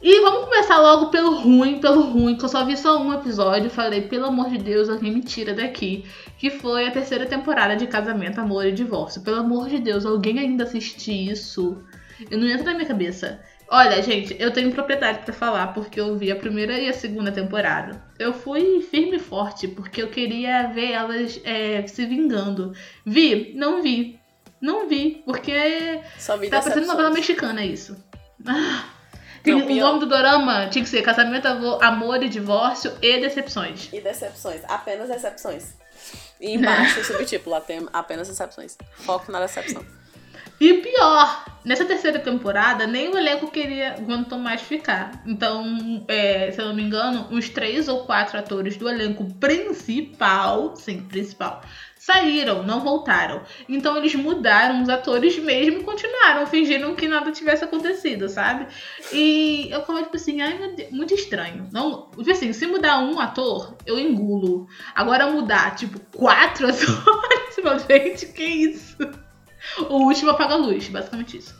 E vamos começar logo pelo ruim, pelo ruim, que eu só vi só um episódio. Falei, pelo amor de Deus, alguém me tira daqui. Que foi a terceira temporada de Casamento, Amor e Divórcio. Pelo amor de Deus, alguém ainda assiste isso? Eu não entra na minha cabeça. Olha, gente, eu tenho propriedade pra falar, porque eu vi a primeira e a segunda temporada. Eu fui firme e forte, porque eu queria ver elas é, se vingando. Vi? Não vi. Não vi, porque Só vi Tá parecendo novela mexicana isso. Ah, Tem, Não, o pior. nome do dorama tinha que ser Casamento, Amor e Divórcio e Decepções. E decepções, apenas decepções. E embaixo, o subtítulo, apenas decepções. Foco na decepção. E pior, nessa terceira temporada, nem o elenco queria aguentou mais ficar. Então, é, se eu não me engano, uns três ou quatro atores do elenco principal, sim, principal, saíram, não voltaram. Então eles mudaram os atores mesmo e continuaram, fingindo que nada tivesse acontecido, sabe? E eu como tipo assim, ai meu Deus, muito estranho. Não, tipo assim, se mudar um ator, eu engulo. Agora mudar, tipo, quatro atores, meu gente, que isso? O último apaga a luz, basicamente isso.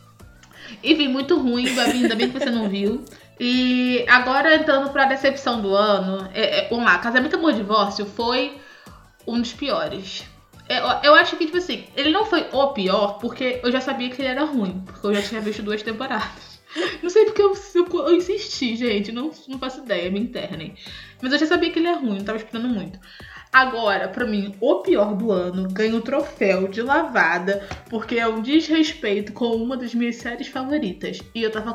Enfim, muito ruim, ainda bem que você não viu. E agora entrando pra decepção do ano, é, é, vamos lá, Casamento Amor Divórcio foi um dos piores. É, Eu, eu acho que, tipo assim, ele não foi o pior, porque eu já sabia que ele era ruim, porque eu já tinha visto duas temporadas. Não sei porque eu, eu, eu insisti, gente, não, não faço ideia, me internem. Mas eu já sabia que ele é ruim, não tava esperando muito. Agora, pra mim, o pior do ano ganha o troféu de lavada, porque é um desrespeito com uma das minhas séries favoritas. E eu tava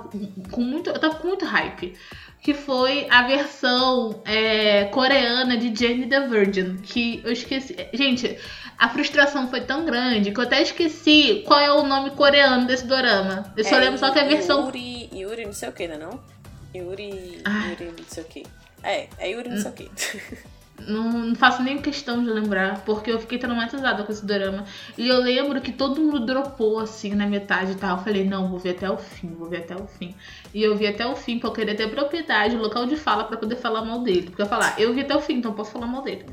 com, muito, eu tava com muito hype. Que foi a versão é, coreana de Jane the Virgin. Que eu esqueci. Gente, a frustração foi tão grande que eu até esqueci qual é o nome coreano desse dorama. Eu só É, lembro só que a versão. Yuri, Yuri não sei o que, né não? Yuri, Ah. Yuri não sei o que. É, é Yuri não sei o que. Não, não faço nem questão de lembrar, porque eu fiquei traumatizada com esse drama. E eu lembro que todo mundo dropou assim na metade e tal. Eu falei, não, vou ver até o fim, vou ver até o fim. E eu vi até o fim, porque eu queria ter propriedade, local de fala pra poder falar mal dele. Porque eu falar, eu vi até o fim, então posso falar mal dele.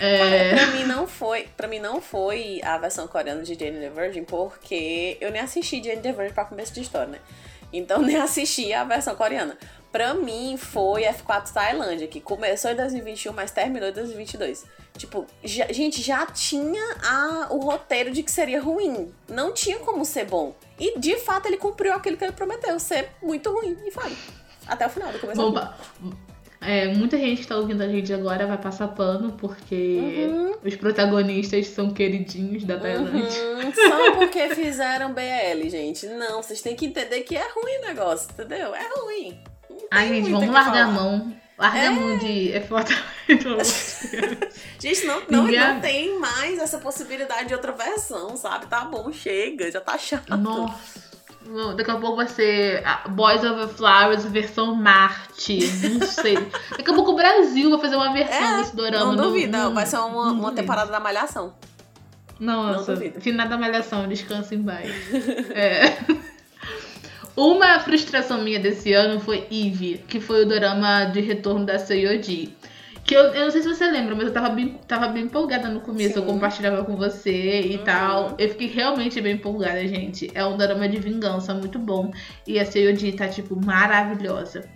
É... pra mim não foi, para mim não foi a versão coreana de Jane the Virgin, porque eu nem assisti Jane the Virgin pra começo de história, né? Então nem assisti a versão coreana. Pra mim foi F4 Tailândia, que começou em 2021, mas terminou em 2022. Tipo, já- gente, já tinha a- o roteiro de que seria ruim. Não tinha como ser bom. E de fato ele cumpriu aquilo que ele prometeu, ser muito ruim. E foi. Até o final do começo. É, muita gente que tá ouvindo a gente agora vai passar pano, porque Uhum. os protagonistas são queridinhos da Tailândia. Uhum, só porque fizeram BL, gente. Não, vocês têm que entender que é ruim o negócio, entendeu? É ruim. Ai, gente, vamos largar a falar. mão. Larga É. a mão de. Deus. Gente, não, não, Ninguém- não tem mais essa possibilidade de outra versão, sabe? Tá bom, chega, já tá chato. Nossa. Daqui a pouco vai ser a Boys Over Flowers versão Marte. Não sei. Daqui a pouco o Brasil vai fazer uma versão É, desse dorama. Não duvido, não, vai ser uma, uma duvido. temporada da Malhação. Nossa, Não duvido. final da malhação, descansa em paz. É. Uma frustração minha desse ano foi Eve, que foi o dorama de retorno da Seiyuji. Que eu, eu não sei se você lembra, mas eu tava bem, tava bem empolgada no começo. Eu Sim. compartilhava com você e Uhum. tal. Eu fiquei realmente bem empolgada, gente. É um dorama de vingança muito bom. E a Seiyuji tá, tipo, maravilhosa.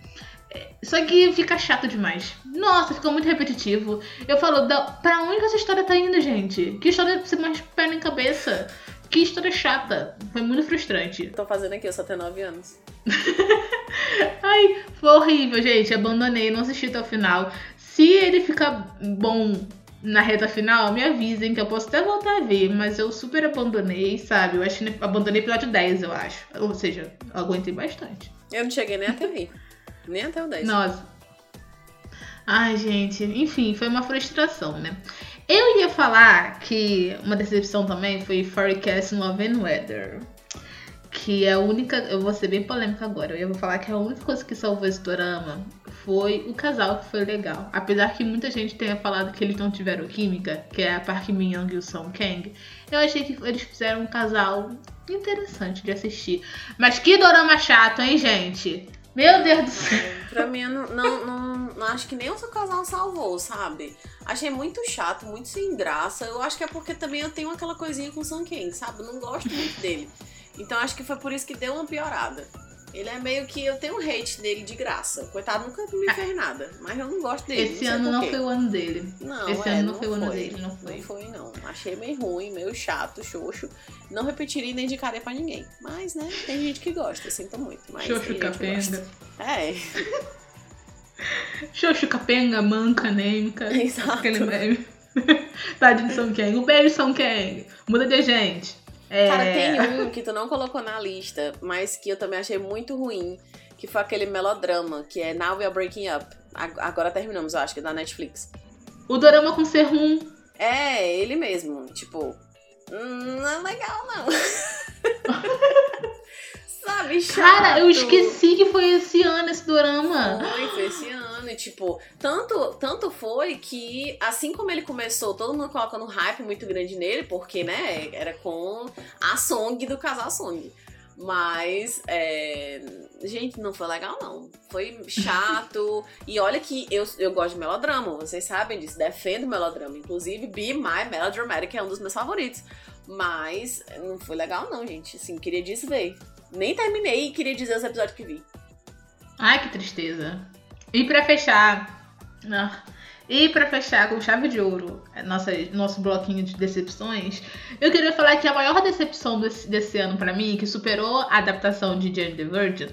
É, Só que fica chato demais. Nossa, fica muito repetitivo. Eu falo, da, pra onde essa história tá indo, gente? Que história sem mais pé nem cabeça? Que história chata. Foi muito frustrante. Tô fazendo aqui, eu só tenho 9 anos. Ai, foi horrível, gente. Abandonei, não assisti até o final. Se ele ficar bom na reta final, me avisem que eu posso até voltar a ver. Mas eu super abandonei, sabe? Eu acho que abandonei episódio 10, eu acho. Ou seja, aguentei bastante. Eu não cheguei nem até aí. Nem até o 10. Nossa. Ai, gente. Enfim, foi uma frustração, né? Eu ia falar que uma decepção também foi Forecast Love and Weather. Que é a única. Eu vou ser bem polêmica agora. Eu vou falar que a única coisa que salvou esse dorama foi o casal que foi legal. Apesar que muita gente tenha falado que eles não tiveram química, que é a Park Min Young e o Song Kang. Eu achei que eles fizeram um casal interessante de assistir. Mas que dorama chato, hein, gente? Meu Deus do céu. Pra mim, eu não, não, não, não acho que nem o seu casal salvou, sabe? Achei muito chato, muito sem graça. Eu acho que é porque também eu tenho aquela coisinha com o Sun Kang, sabe? Eu não gosto muito dele. Então acho que foi por isso que deu uma piorada. Ele é meio que. Eu tenho um hate dele de graça. Coitado, nunca me fez nada. Mas eu não gosto dele. Esse sei ano não foi o ano dele. Não, Esse é, ano não foi o ano dele, não foi. Não foi, não. Achei meio ruim, meio chato, xoxo. Não repetiria e nem indicaria pra ninguém. Mas, né, tem gente que gosta, sinto muito. Mas Xoxo capenga. É, Xoxo capenga, manca, nêmica. Exato. Aquele meme. Tadinho de São Kang. Um beijo, São Kang. Muda de gente. É... Cara, tem um que tu não colocou na lista, mas que eu também achei muito ruim, que foi aquele melodrama, que é Now We Are Breaking Up. Ag- Agora terminamos, eu acho, que é da Netflix. O dorama com Serrum. É, ele mesmo. Tipo, hum, não é legal, não. Sabe, chato. Cara, eu esqueci que foi esse ano esse dorama. Foi, foi esse ano. Tipo, tanto, tanto foi que, assim como ele começou, todo mundo colocando um hype muito grande nele, porque, né, era com a Song do casal Song. Mas, é... gente, não foi legal, não. Foi chato. e olha que eu, eu gosto de melodrama, vocês sabem disso. Defendo melodrama. Inclusive, Be My Melodramatic é um dos meus favoritos. Mas não foi legal, não, gente. Assim, queria desver. Nem terminei e queria dizer os episódios que vi. Ai, que tristeza. E pra fechar. E pra fechar com chave de ouro, é nossa, nosso bloquinho de decepções, eu queria falar que a maior decepção desse, desse ano pra mim, que superou a adaptação de Jane the Virgin,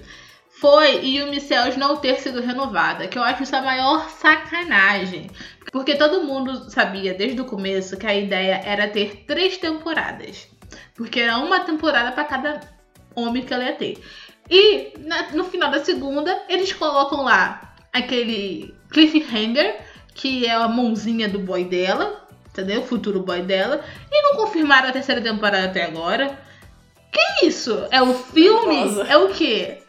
foi Yumi Cells não ter sido renovada, que eu acho isso a maior sacanagem. Porque todo mundo sabia desde o começo que a ideia era ter três temporadas. Porque era uma temporada pra cada homem que ela ia ter. E na- no final da segunda, eles colocam lá aquele cliffhanger, que é a mãozinha do boy dela, entendeu? O futuro boy dela. E não confirmaram a terceira temporada até agora. Que isso? É o filme? Nervosa. É o quê?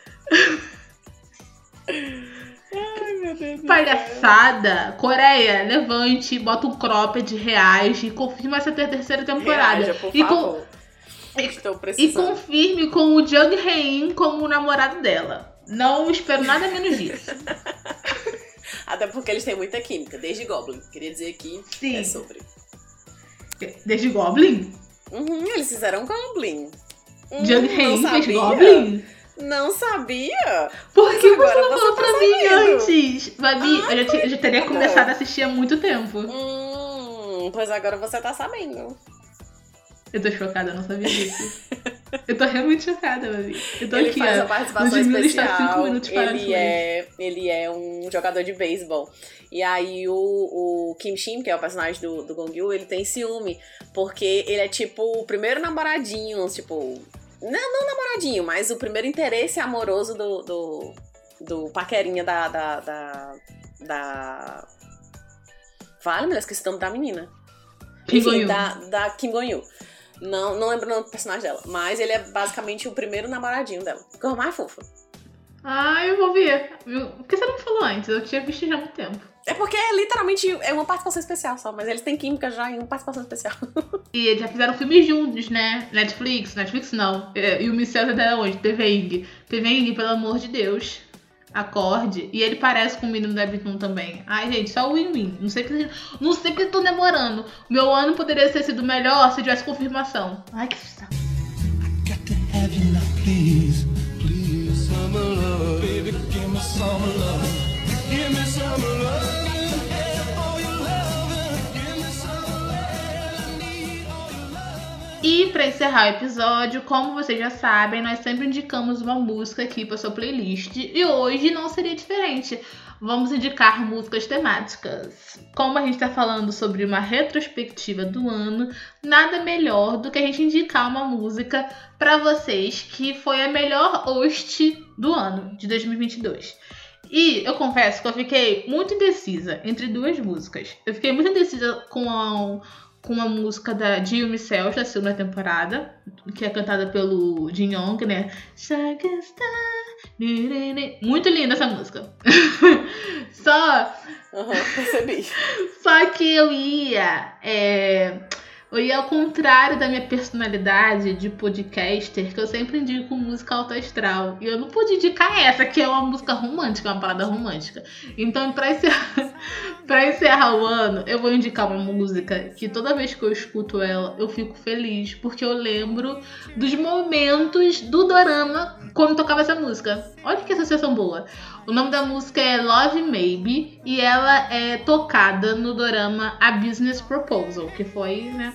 Ai, meu Deus Palhaçada. Coreia, levante, bota um cropped, reage e confirma essa ter- terceira temporada. Reaja, e, com- e confirme com o Jung Hae-in como o namorado dela. Não espero nada menos disso. Até porque eles têm muita química, desde Goblin. Queria dizer aqui Sim. é sobre. Desde Goblin? Uhum, eles fizeram Goblin. Hum, Hae-in fez? Goblin? Não sabia? Por que você não falou tá pra mim antes? Babi, eu, já, ti- eu já teria bom. começado a assistir há muito tempo. Hum, pois agora você tá sabendo. Eu tô chocada, eu não sabia disso. eu tô realmente chocada, Babi. Eu tô ele aqui, faz ó. a participação especial. ele, é, ele é um jogador de beisebol. E aí o, o Kim Shin, que é o personagem do, do Gong Yu, ele tem ciúme. Porque ele é tipo o primeiro namoradinho, tipo. Não, não namoradinho, mas o primeiro interesse amoroso do, do, do paquerinha da. da. da. da... Vale, mulher, esqueci o nome da menina. Kim Enfim, da, da Kim Gon-yu. Não, não lembro o nome do personagem dela. Mas ele é basicamente o primeiro namoradinho dela. Coisa mais fofa. Ah, eu vou ver. Por que você não falou antes? Eu tinha visto já há muito tempo. É porque é literalmente é uma participação especial só, mas eles têm química já em uma participação especial. E eles já fizeram filmes juntos, né? Netflix, Netflix não. É, E o Michel até onde? TV Ing. TV Ing, pelo amor de Deus. Acorde. E ele parece com o menino da Bitum também. Ai, gente, só o win-win. Não sei que não sei que tô demorando. Meu ano poderia ter sido melhor se tivesse confirmação. Ai, que saco. Please, please, some love, baby, give me love, E pra encerrar o episódio, como vocês já sabem, nós sempre indicamos uma música aqui pra sua playlist. E hoje não seria diferente. Vamos indicar músicas temáticas. Como a gente tá falando sobre uma retrospectiva do ano, nada melhor do que a gente indicar uma música pra vocês que foi a melhor host do ano de 2022. E eu confesso que eu fiquei muito indecisa entre duas músicas. Eu fiquei muito indecisa com a, com a música da Jill Cells da segunda temporada, que é cantada pelo Jin Young, né? Muito linda essa música. Só, Aham, percebi. só que eu ia. é, ia ao contrário da minha personalidade de podcaster, que eu sempre indico música alto astral. E eu não pude indicar essa, que é uma música romântica, uma parada romântica. Então, pra encerrar, pra encerrar o ano, eu vou indicar uma música que toda vez que eu escuto ela, eu fico feliz, porque eu lembro dos momentos do dorama quando tocava essa música. Olha que associação boa. O nome da música é Love Maybe e ela é tocada no dorama A Business Proposal, que foi né,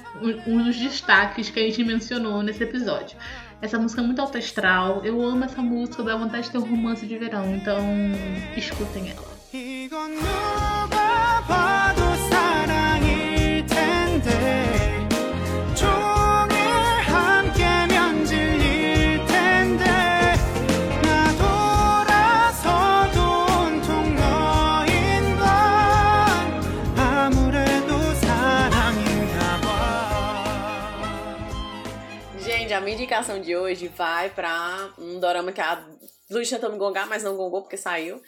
um, dos destaques que a gente mencionou nesse episódio. Essa música é muito alta astral, eu amo essa música, dá vontade de ter um romance de verão, então escutem ela. Minha indicação de hoje vai pra um dorama que a Luiz tentou me gongar, mas não gongou porque saiu.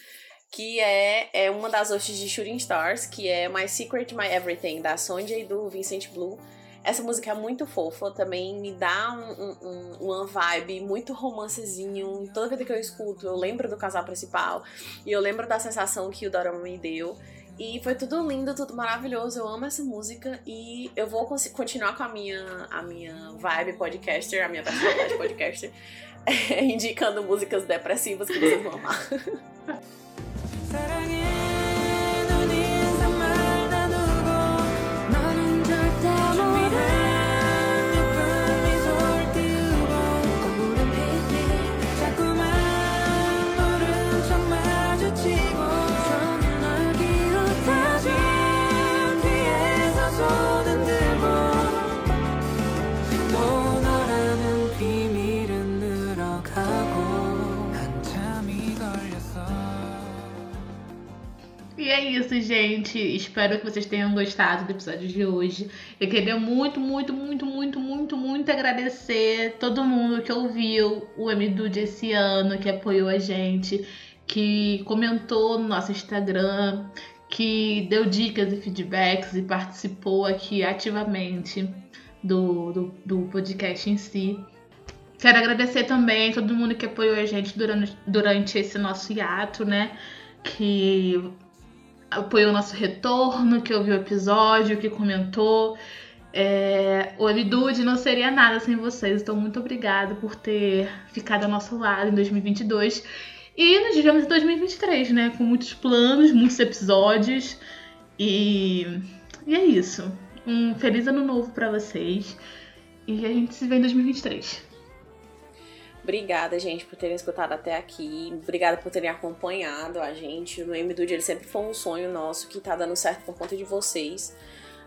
Que é, é uma das hostes de Shooting Stars, que é My Secret, My Everything, da Sonja e do Vincent Blue. Essa música é muito fofa, também me dá um, um, uma vibe muito romancezinho. Toda vez que eu escuto, eu lembro do casal principal e eu lembro da sensação que o dorama me deu. E foi tudo lindo, tudo maravilhoso. Eu amo essa música e eu vou continuar com a minha, a minha vibe podcaster, a minha personalidade podcaster, indicando músicas depressivas que vocês vão amar. isso, gente. Espero que vocês tenham gostado do episódio de hoje. Eu queria muito, muito, muito, muito, muito, muito agradecer todo mundo que ouviu o MDUD esse ano, que apoiou a gente, que comentou no nosso Instagram, que deu dicas e feedbacks e participou aqui ativamente do, do, do podcast em si. Quero agradecer também todo mundo que apoiou a gente durante, durante esse nosso hiato, né? Que apoiou o nosso retorno, que ouviu o episódio, que comentou. É, o Amidude não seria nada sem vocês, então muito obrigada por ter ficado ao nosso lado em 2022. E nos vemos em 2023, né? Com muitos planos, muitos episódios. E, e é isso. Um feliz ano novo para vocês. E a gente se vê em 2023. Obrigada, gente, por terem escutado até aqui. Obrigada por terem acompanhado a gente. No MDUD ele sempre foi um sonho nosso que tá dando certo por conta de vocês.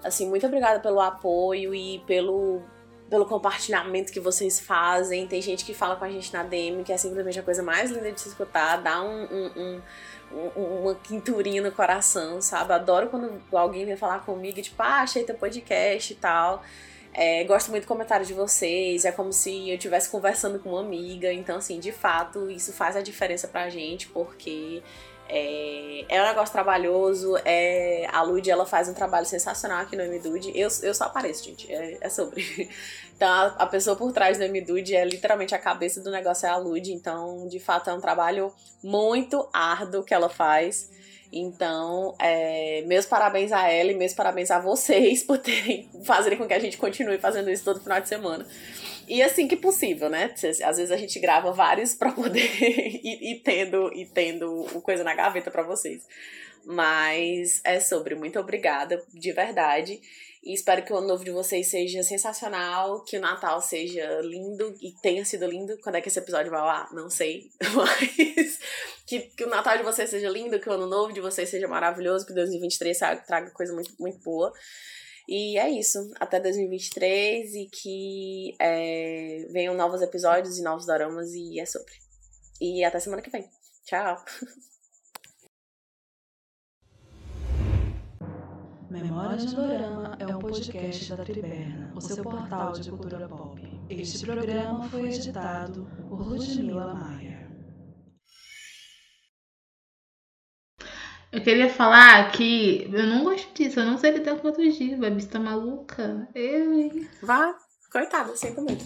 Assim, muito obrigada pelo apoio e pelo, pelo compartilhamento que vocês fazem. Tem gente que fala com a gente na DM, que é simplesmente a coisa mais linda de se escutar. Dá um, um, um, uma quinturinha no coração, sabe? Adoro quando alguém vem falar comigo, tipo, ah, achei teu podcast e tal. É, gosto muito do comentário de vocês, é como se eu estivesse conversando com uma amiga. Então, assim, de fato, isso faz a diferença pra gente, porque é, é um negócio trabalhoso. É, a Lud, ela faz um trabalho sensacional aqui no MDUD. Eu, eu só apareço, gente, é, é sobre. Então, a, a, pessoa por trás do MDUD é literalmente a cabeça do negócio, é a Lud. Então, de fato, é um trabalho muito árduo que ela faz. Então, é, meus parabéns a ela e meus parabéns a vocês por terem fazerem com que a gente continue fazendo isso todo final de semana. E assim que possível, né? Às vezes a gente grava vários para poder ir, ir, tendo e tendo coisa na gaveta para vocês. Mas é sobre. Muito obrigada, de verdade. E espero que o ano novo de vocês seja sensacional, que o Natal seja lindo e tenha sido lindo. Quando é que esse episódio vai lá? Não sei. Mas que, que o Natal de vocês seja lindo, que o ano novo de vocês seja maravilhoso, que 2023 traga coisa muito, muito boa. E é isso. Até 2023 e que é, venham novos episódios e novos doramas e é sobre. E até semana que vem. Tchau! Memórias do Dorama é um podcast da Triberna, o seu portal de cultura pop. Este programa foi editado por Ludmila Maia. Eu queria falar que eu não gosto disso, eu não sei lidar com outros dias, a bicha tá maluca. Eu, hein? Vá, coitada, sinto muito.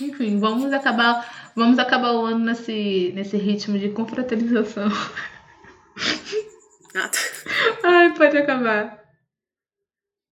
Enfim, vamos acabar, vamos acabar o ano nesse, nesse ritmo de confraternização. Ai, pode acabar.